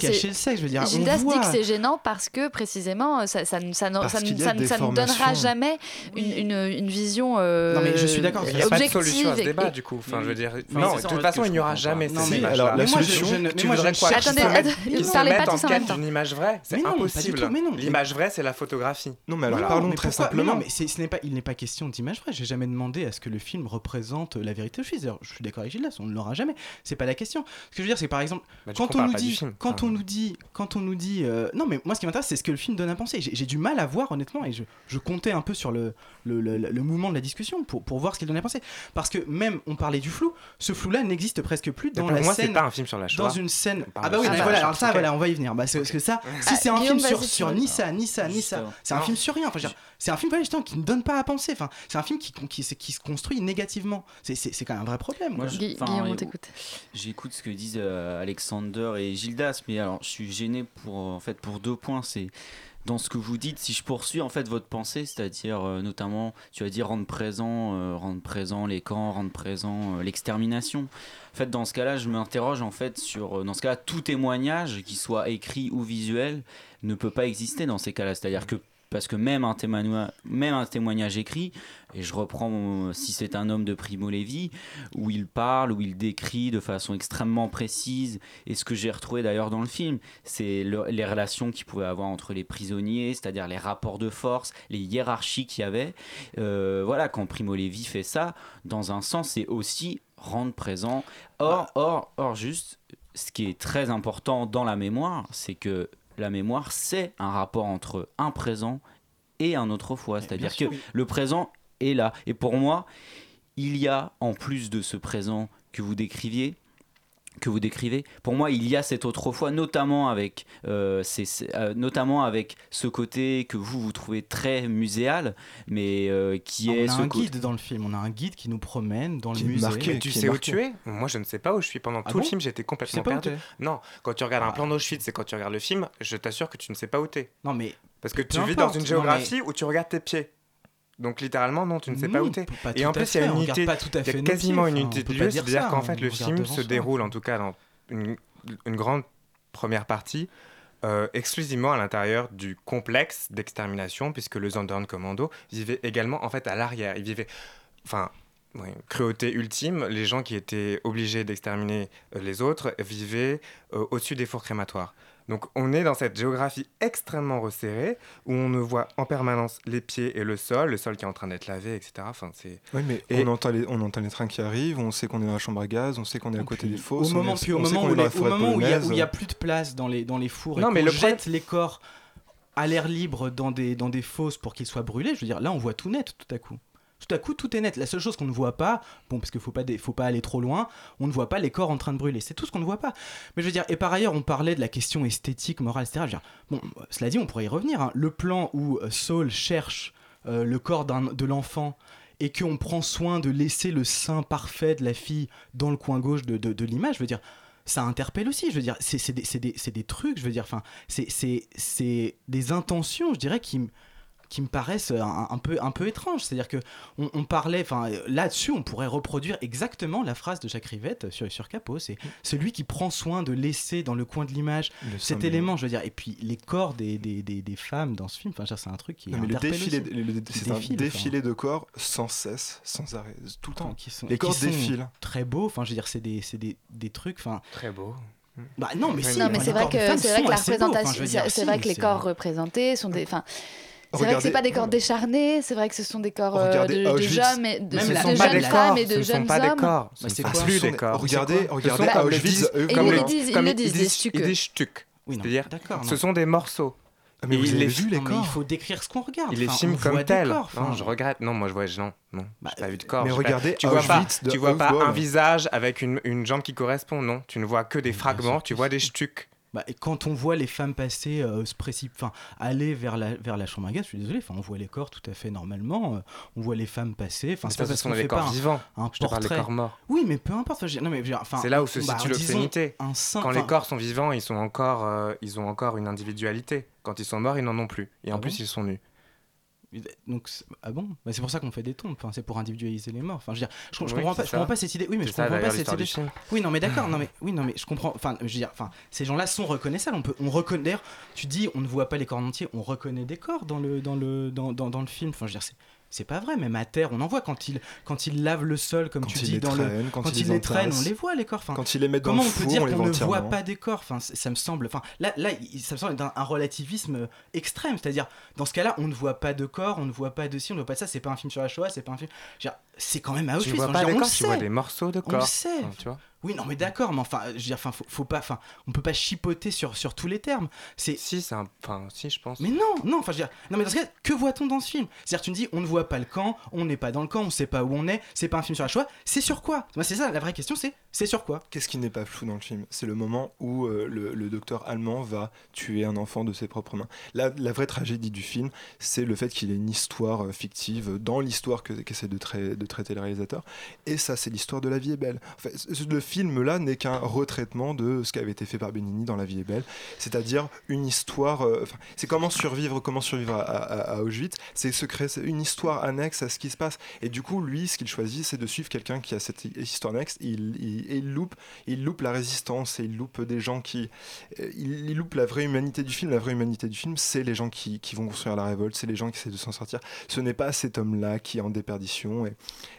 cacher c'est- le sexe je veux dire Gildas dit que c'est gênant parce que précisément ça, ça, ne- ça, ne- donnera jamais une, une, une vision euh, Non, mais je suis d'accord. Il n'y a pas de solution à ce débat et- du coup. Enfin, je veux dire, non, de toute façon, il n'y aura jamais Non, mais alors, la Mais moi, solution- je- je ne- tu voudrais ne quoi? Qu'ils pas- se Attendez, mettent- en quête d'une image vraie C'est impossible. L'image vraie, c'est la photographie. Non, mais alors parlons très simplement. non, mais ce n'est pas, il n'est pas question d'image vraie. J'ai jamais demandé à ce que le film représente la vérité. Je suis, d'ailleurs, je suis d'accord avec Gildas, on ne l'aura jamais. C'est pas la question. Ce que je veux dire, c'est que, par exemple, Bah, quand on nous dit, quand Enfin, on nous dit, quand on nous dit, euh, non, mais moi, ce qui m'intéresse, c'est ce que le film donne à penser. J'ai du mal à voir, honnêtement, et je, je comptais un peu sur le, le, le- le mouvement de la discussion pour, pour voir ce qu'il donne à penser. Parce que même, on parlait du flou, ce flou-là n'existe presque plus dans la moi, scène. pas un film sur la Shoah. Dans une scène. Ah bah oui, mais sur voilà, alors ça, ok. voilà, on va y venir. Bah, parce que ça, si Ah, c'est un film sur, sur veux- ni ça, ni ça, ni ça, Justement. c'est un film sur rien. Enfin, c'est un film voilà, qui ne donne pas à penser. Enfin, c'est un film qui, qui, se- qui se construit négativement. C'est- C'est c'est quand même un vrai problème. Moi, je- Guillaume, on t'écoute. J'écoute ce que disent euh, Alexander et Gildas, mais alors je suis gêné pour euh, en fait pour deux points. C'est dans ce que vous dites, si je poursuis en fait votre pensée, c'est-à-dire euh, notamment, tu vas dire rendre présent, euh, rendre présent les camps, rendre présent euh, l'extermination. En fait, dans ce cas-là, je m'interroge en fait sur, euh, dans ce cas-là, tout témoignage, qu'il soit écrit ou visuel, ne peut pas exister dans ces cas-là. C'est-à-dire que parce que même un, témoignage, même un témoignage écrit, et je reprends si c'est un homme de Primo Levi, où il parle, où il décrit de façon extrêmement précise, et ce que j'ai retrouvé d'ailleurs dans le film, c'est le- les relations qu'il pouvait avoir entre les prisonniers, c'est-à-dire les rapports de force, les hiérarchies qu'il y avait. Euh, voilà, quand Primo Levi fait ça, dans un sens, c'est aussi rendre présent. Or, or, or juste, ce qui est très important dans la mémoire, c'est que la mémoire, c'est un rapport entre un présent et un autrefois. C'est-à-dire que le présent est là. Et pour moi, il y a, en plus de ce présent que vous décriviez, que vous décrivez, pour moi, il y a cette autrefois, notamment avec, euh, ces- euh, notamment avec ce côté que vous, vous trouvez très muséal, mais euh, qui on est a ce un guide dans le film, on a un guide qui nous promène dans le Qui est musée. marqué, Mais tu sais où tu es? Moi, je ne sais pas où je suis. Pendant Ah tout le film, j'étais Tu complètement perdu. Non, quand tu regardes un plan d'Auschwitz et quand tu regardes le film, je t'assure que tu ne sais pas où t'es. Non mais Parce que tu vis importe, dans une non, géographie où tu regardes tes pieds. Donc littéralement, non, tu ne sais pas où t'es. Et en plus, il y a une unité, pas tout à fait quasiment une unité de lieu, dire c'est-à-dire qu'en fait, le film se déroule, en tout cas dans une, une grande première partie, euh, exclusivement à l'intérieur du complexe d'extermination, puisque le Zondern Commando vivait également en fait à l'arrière. Il vivait, enfin, oui, cruauté ultime, les gens qui étaient obligés d'exterminer euh, les autres vivaient euh, au-dessus des fours crématoires. Donc on est dans cette géographie extrêmement resserrée où on ne voit en permanence les pieds et le sol, le sol qui est en train d'être lavé, etc. Enfin, c'est... Oui, mais Et- on, entend les, on entend les trains qui arrivent, on sait qu'on est dans la chambre à gaz, on sait qu'on est à côté des au fosses. moment, on est- puis au moment où, au moment il y a- plus de place dans les, dans les fours et Non, mais qu'on le jette les corps à l'air libre dans des, dans des fosses pour qu'ils soient brûlés, je veux dire, là on voit tout net tout à coup. Tout à coup, tout est net. La seule chose qu'on ne voit pas, bon, parce qu'il faut pas, faut pas aller trop loin, on ne voit pas les corps en train de brûler. C'est tout ce qu'on ne voit pas. Mais je veux dire, et par ailleurs, on parlait de la question esthétique, morale, etc. Je veux dire, bon, cela dit, on pourrait y revenir. hein. Le plan où euh, Saul cherche euh, le corps de l'enfant et qu'on prend soin de laisser le sein parfait de la fille dans le coin gauche de, l'image, je veux dire, ça interpelle aussi. Je veux dire, c'est des, des- trucs, je veux dire, enfin, c'est- des intentions, je dirais, qui qui me paraissent un, un peu un peu étranges c'est à dire que on, on parlait enfin euh, là-dessus on pourrait reproduire exactement la phrase de Jacques Rivette sur sur Capot c'est celui qui prend soin de laisser dans le coin de l'image cet symbole. élément je veux dire et puis les corps des, des, des, des femmes dans ce film enfin c'est un truc qui Non, mais le défilé, aussi. le- c'est un défilé de corps sans cesse, sans arrêt, tout le temps. qui sont, Les qui corps sont défilent. très beaux enfin je veux dire c'est des c'est des, des trucs enfin Très beau. bah non mais si Non, mais c'est vrai que c'est vrai que la enfin, représentation, c'est si, vrai que les corps représentés sont des, enfin. C'est vrai que c'est pas des corps décharnés, c'est vrai que ce sont des corps euh, de, jeunes, et de, Même de la- jeunes pas femmes et de ce ne sont jeunes pas des hommes. corps. Ce ne c'est sont sont des corps. Regardez, regardez Bah, Auschwitz, Et comme ils disent, ils comme ils disent, des stucs. ils. Oui, C'est-à-dire, ce sont des morceaux. Ah, mais vous les- vu les mais corps il faut décrire ce qu'on regarde Il les filme comme enfin, Non, je regrette. Non, moi je vois, non, non, Bah, j'ai pas vu de corps. mais pas- regardez tu vois pas, tu vois pas un visage avec une, jambe qui correspond, non. Tu ne vois que des fragments, tu vois des stucs. Bah, et quand on voit les femmes passer, euh, enfin, aller vers la, vers la chambre à gaz, je suis désolé, enfin, on voit les corps tout à fait normalement, euh, on voit les femmes passer, enfin, c'est pas ce parce qu'on des fait corps pas vivants. un Je te parle des corps morts. Oui, mais peu importe, C'est là où se bah, situe l'obscénité. Quand les corps sont vivants, ils sont encore, euh, ils ont encore une individualité. Quand ils sont morts, ils n'en ont plus. Et en Ah plus, bon? ils sont nus. Donc, c'est- ah bon? Bah, C'est pour ça qu'on fait des tombes, enfin, c'est pour individualiser les morts. Enfin, je, veux dire, je, je Oui, comprends, pas, c'est je comprends ça. pas cette idée. Oui, mais je ça, comprends pas cette idée. Oui, non, mais d'accord, non, mais oui, non, mais je comprends. Enfin, je veux dire, enfin, ces gens-là sont reconnaissables. On peut, on reconnaît. d'ailleurs, Tu dis, on ne voit pas les corps en entier, on reconnaît des corps dans le, dans le, dans, dans, dans le film. Enfin, je veux dire, c'est. Pas vrai, même à terre, on en voit quand il, quand il lave le sol, comme Quand tu dis, les dans le, traîne, quand quand il il les les traîne, entasse. on les voit les corps. Enfin, Quand il les met dans comment le on peut four, dire on les qu'on ne voit pas des corps? Enfin, Ça me semble. Enfin, là, ça me semble être un, un relativisme extrême. C'est-à-dire, dans ce cas-là, on ne voit pas de corps, on ne voit pas de ci, on ne voit pas de ça. C'est pas un film sur la Shoah, c'est pas un film. C'est quand même à Tu Auschwitz. vois Enfin, pas on corps, le tu vois des morceaux de On corps. le sait. Enfin, tu vois. Oui, non, mais d'accord, mais enfin, je veux dire, enfin, faut, faut pas, enfin, on peut pas chipoter sur, sur tous les termes. C'est Si, c'est un. Enfin, si, je pense. mais non, non, enfin, je veux dire, non, mais dans ce cas, que voit-on dans ce film? C'est-à-dire, tu me dis, on ne voit pas le camp, on n'est pas dans le camp, on sait pas où on est, c'est pas un film sur la Shoah, c'est sur quoi? C'est ça, la vraie question, c'est, c'est sur quoi Qu'est-ce qui n'est pas flou dans le film? C'est le moment où euh, le, docteur allemand va tuer un enfant de ses propres mains. La, la vraie tragédie du film, c'est le fait qu'il ait une histoire euh, fictive dans l'histoire que- qu'essaie de, de traiter le réalisateur. Et ça, c'est l'histoire de La vie est belle. En fait, ce- le film-là n'est qu'un retraitement de ce qui avait été fait par Benigni dans La vie est belle, c'est-à-dire une histoire. euh, enfin, c'est comment survivre, comment survivre à, Auschwitz. C'est une histoire annexe à ce qui se passe. Et du coup, lui, ce qu'il choisit, c'est de suivre quelqu'un qui a cette histoire annexe. Il, et il loupe, il loupe la résistance et il loupe des gens qui, euh, il, il loupe la vraie humanité du film. La vraie humanité du film, c'est les gens qui, qui vont construire la révolte, c'est les gens qui essaient de s'en sortir. Ce n'est pas cet homme-là qui est en déperdition et,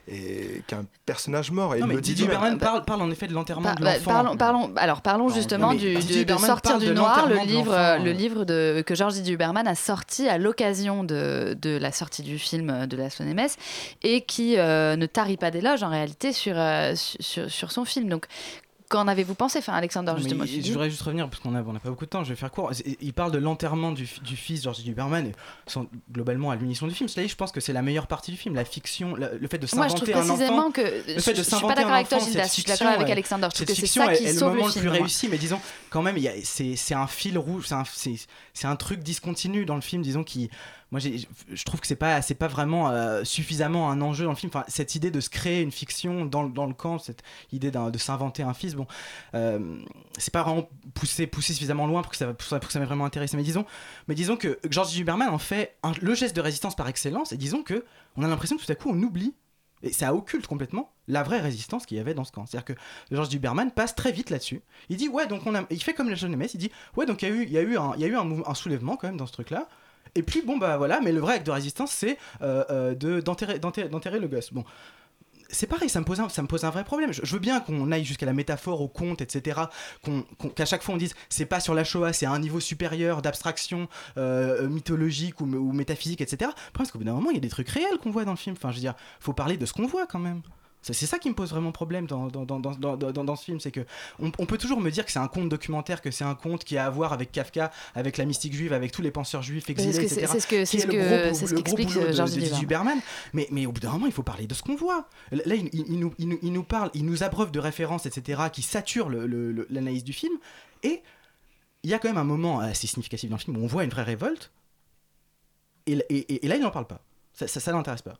et qui est un personnage mort. Et Non, il mais le dit Didier. Berman parle, parle en effet de l'enterrement Par- de bah, l'enfant. parlons, parlons, alors parlons justement mais du, Didier de, sortir du de noir, le livre, le livre de, que Georges Didier Huberman a sorti à l'occasion de, de la sortie du film de la Sonnemesse et qui euh, ne tarit pas d'éloges en réalité sur, euh, sur, sur son film. Donc Qu'en avez-vous pensé, enfin, Alexander, justement il- je voudrais juste revenir parce qu'on a, on a pas beaucoup de temps. Je vais faire court. Il parle de l'enterrement du, fi- du fils George Huberman et sont globalement à l'unisson du film. Cela dit, je pense que c'est la meilleure partie du film, la fiction, la- le fait de Moi, je s'inventer trouve un enfant. précisément que- le je- fait de je suis pas d'accord avec toi, cette je suis d'accord avec Alexander. Je trouve que c'est ça qui est le sauve le moment le film, plus moi. réussi. Mais disons, quand même, c'est un fil rouge, c'est c'est- un truc discontinu dans le film, disons qui. Moi, je trouve que c'est pas, pas vraiment euh, suffisamment un enjeu dans le film. Enfin, cette idée de se créer une fiction dans, le- camp, cette idée de s'inventer un fils, bon, euh, c'est pas vraiment poussé, suffisamment loin pour que ça, pour ça, m'ait vraiment intéressé. Mais disons, mais disons que George Huberman en fait le geste de résistance par excellence. Et disons que on a l'impression que tout à coup on oublie. Et ça occulte complètement la vraie résistance qu'il y avait dans ce camp. C'est-à-dire que George Huberman passe très vite là-dessus. Il dit ouais donc on a, il fait comme le jeune MS. Il dit ouais donc il y a eu, il y a eu un, y a eu un, soulèvement quand même dans ce truc-là. Et puis bon bah voilà, mais le vrai acte de résistance c'est euh, euh, de d'enterrer, d'enterrer, d'enterrer le gosse. Bon, c'est pareil, ça me pose un, ça me pose un vrai problème. Je, veux bien qu'on aille jusqu'à la métaphore, au conte, etc. Qu'à chaque fois on dise c'est pas sur la Shoah, c'est à un niveau supérieur d'abstraction euh, mythologique ou, ou métaphysique, etc. C'est qu'au bout d'un moment il y a des trucs réels qu'on voit dans le film. Enfin, je veux dire, faut parler de ce qu'on voit quand même. C'est ça qui me pose vraiment problème dans, dans, dans, dans, ce film, c'est que on, on peut toujours me dire que c'est un conte documentaire, que c'est un conte qui a à voir avec Kafka, avec la mystique juive, avec tous les penseurs juifs exilés, etc. c'est ce que- c'est est ce le que- gros- c'est ce qu'explique, boulot euh, de- Georges Huberman. Mais, mais au bout d'un moment, il faut parler de ce qu'on voit. Là, il, il- il nous, il nous- il nous parle, il nous abreuve de références, etc., qui saturent l'analyse du film. Et il y a quand même un moment assez significatif dans le film où on voit une vraie révolte. Et, et- et- et là, il n'en parle pas. Ça, ça, ça l'intéresse pas.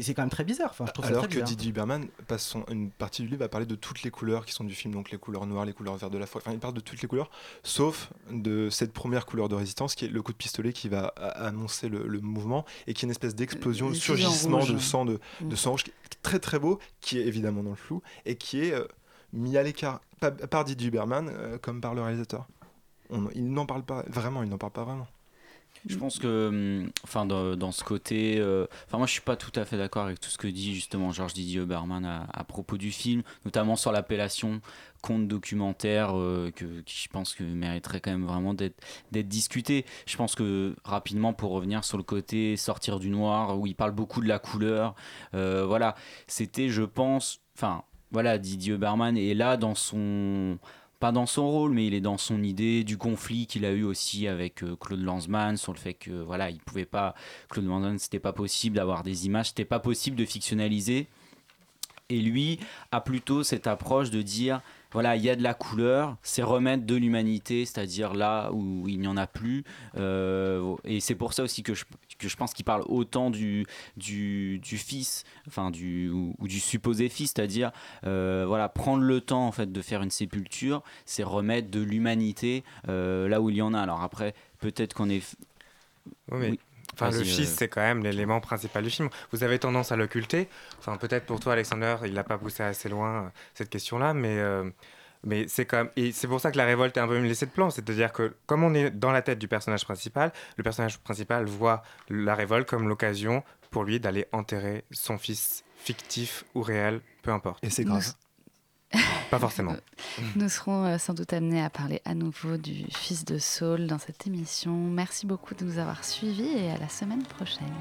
C'est quand même très bizarre. Enfin, je trouve ça Alors très que bizarre. Didier Huberman passe son- une partie du livre à parler de toutes les couleurs qui sont du film, donc les couleurs noires, les couleurs vertes de la forêt. Enfin, il parle de toutes les couleurs, sauf de cette première couleur de résistance qui est le coup de pistolet qui va annoncer le, le mouvement et qui est une espèce d'explosion, de surgissement rouge. de sang, de, Mm. de sang rouge, qui est très très beau, qui est évidemment dans le flou et qui est euh, mis à l'écart par Didier Huberman euh, comme par le réalisateur. On- il n'en parle pas vraiment, il n'en parle pas vraiment. Je pense que, hum, enfin, dans, ce côté, euh, enfin, moi, je suis pas tout à fait d'accord avec tout ce que dit justement Georges Didier Huberman à, propos du film, notamment sur l'appellation conte documentaire, euh, que, qui je pense que mériterait quand même vraiment d'être discuté. Je pense que rapidement, pour revenir sur le côté sortir du noir, où il parle beaucoup de la couleur, euh, voilà, c'était, je pense, enfin, voilà, Didier Huberman est là dans son pas dans son rôle, mais il est dans son idée du conflit qu'il a eu aussi avec euh, Claude Lanzmann sur le fait que voilà, il pouvait pas Claude Lanzmann, c'était pas possible d'avoir des images, c'était pas possible de fictionnaliser. Et lui a plutôt cette approche de dire voilà, il y a de la couleur, c'est remettre de l'humanité, c'est-à-dire là où il n'y en a plus. Euh, et c'est pour ça aussi que je, que je pense qu'il parle autant du, du, du fils, enfin du, ou, ou du supposé fils, c'est-à-dire euh, voilà, prendre le temps en fait de faire une sépulture, c'est remettre de l'humanité euh, là où il y en a. Alors après, peut-être qu'on est. Oui, mais- Oui. Enfin, le fils, euh, c'est quand même l'élément principal du film. Vous avez tendance à l'occulter. Enfin, peut-être pour toi, Alexander, il n'a pas poussé assez loin euh, cette question-là, mais, euh, mais c'est quand même... Et c'est pour ça que la révolte est un peu une laissée de plan. C'est-à-dire que, comme on est dans la tête du personnage principal, le personnage principal voit la révolte comme l'occasion pour lui d'aller enterrer son fils fictif ou réel, peu importe. Et c'est grave. Pas forcément. *laughs* Nous serons euh, sans doute amenés à parler à nouveau du fils de Saul dans cette émission. Merci beaucoup de nous avoir suivis et à la semaine prochaine.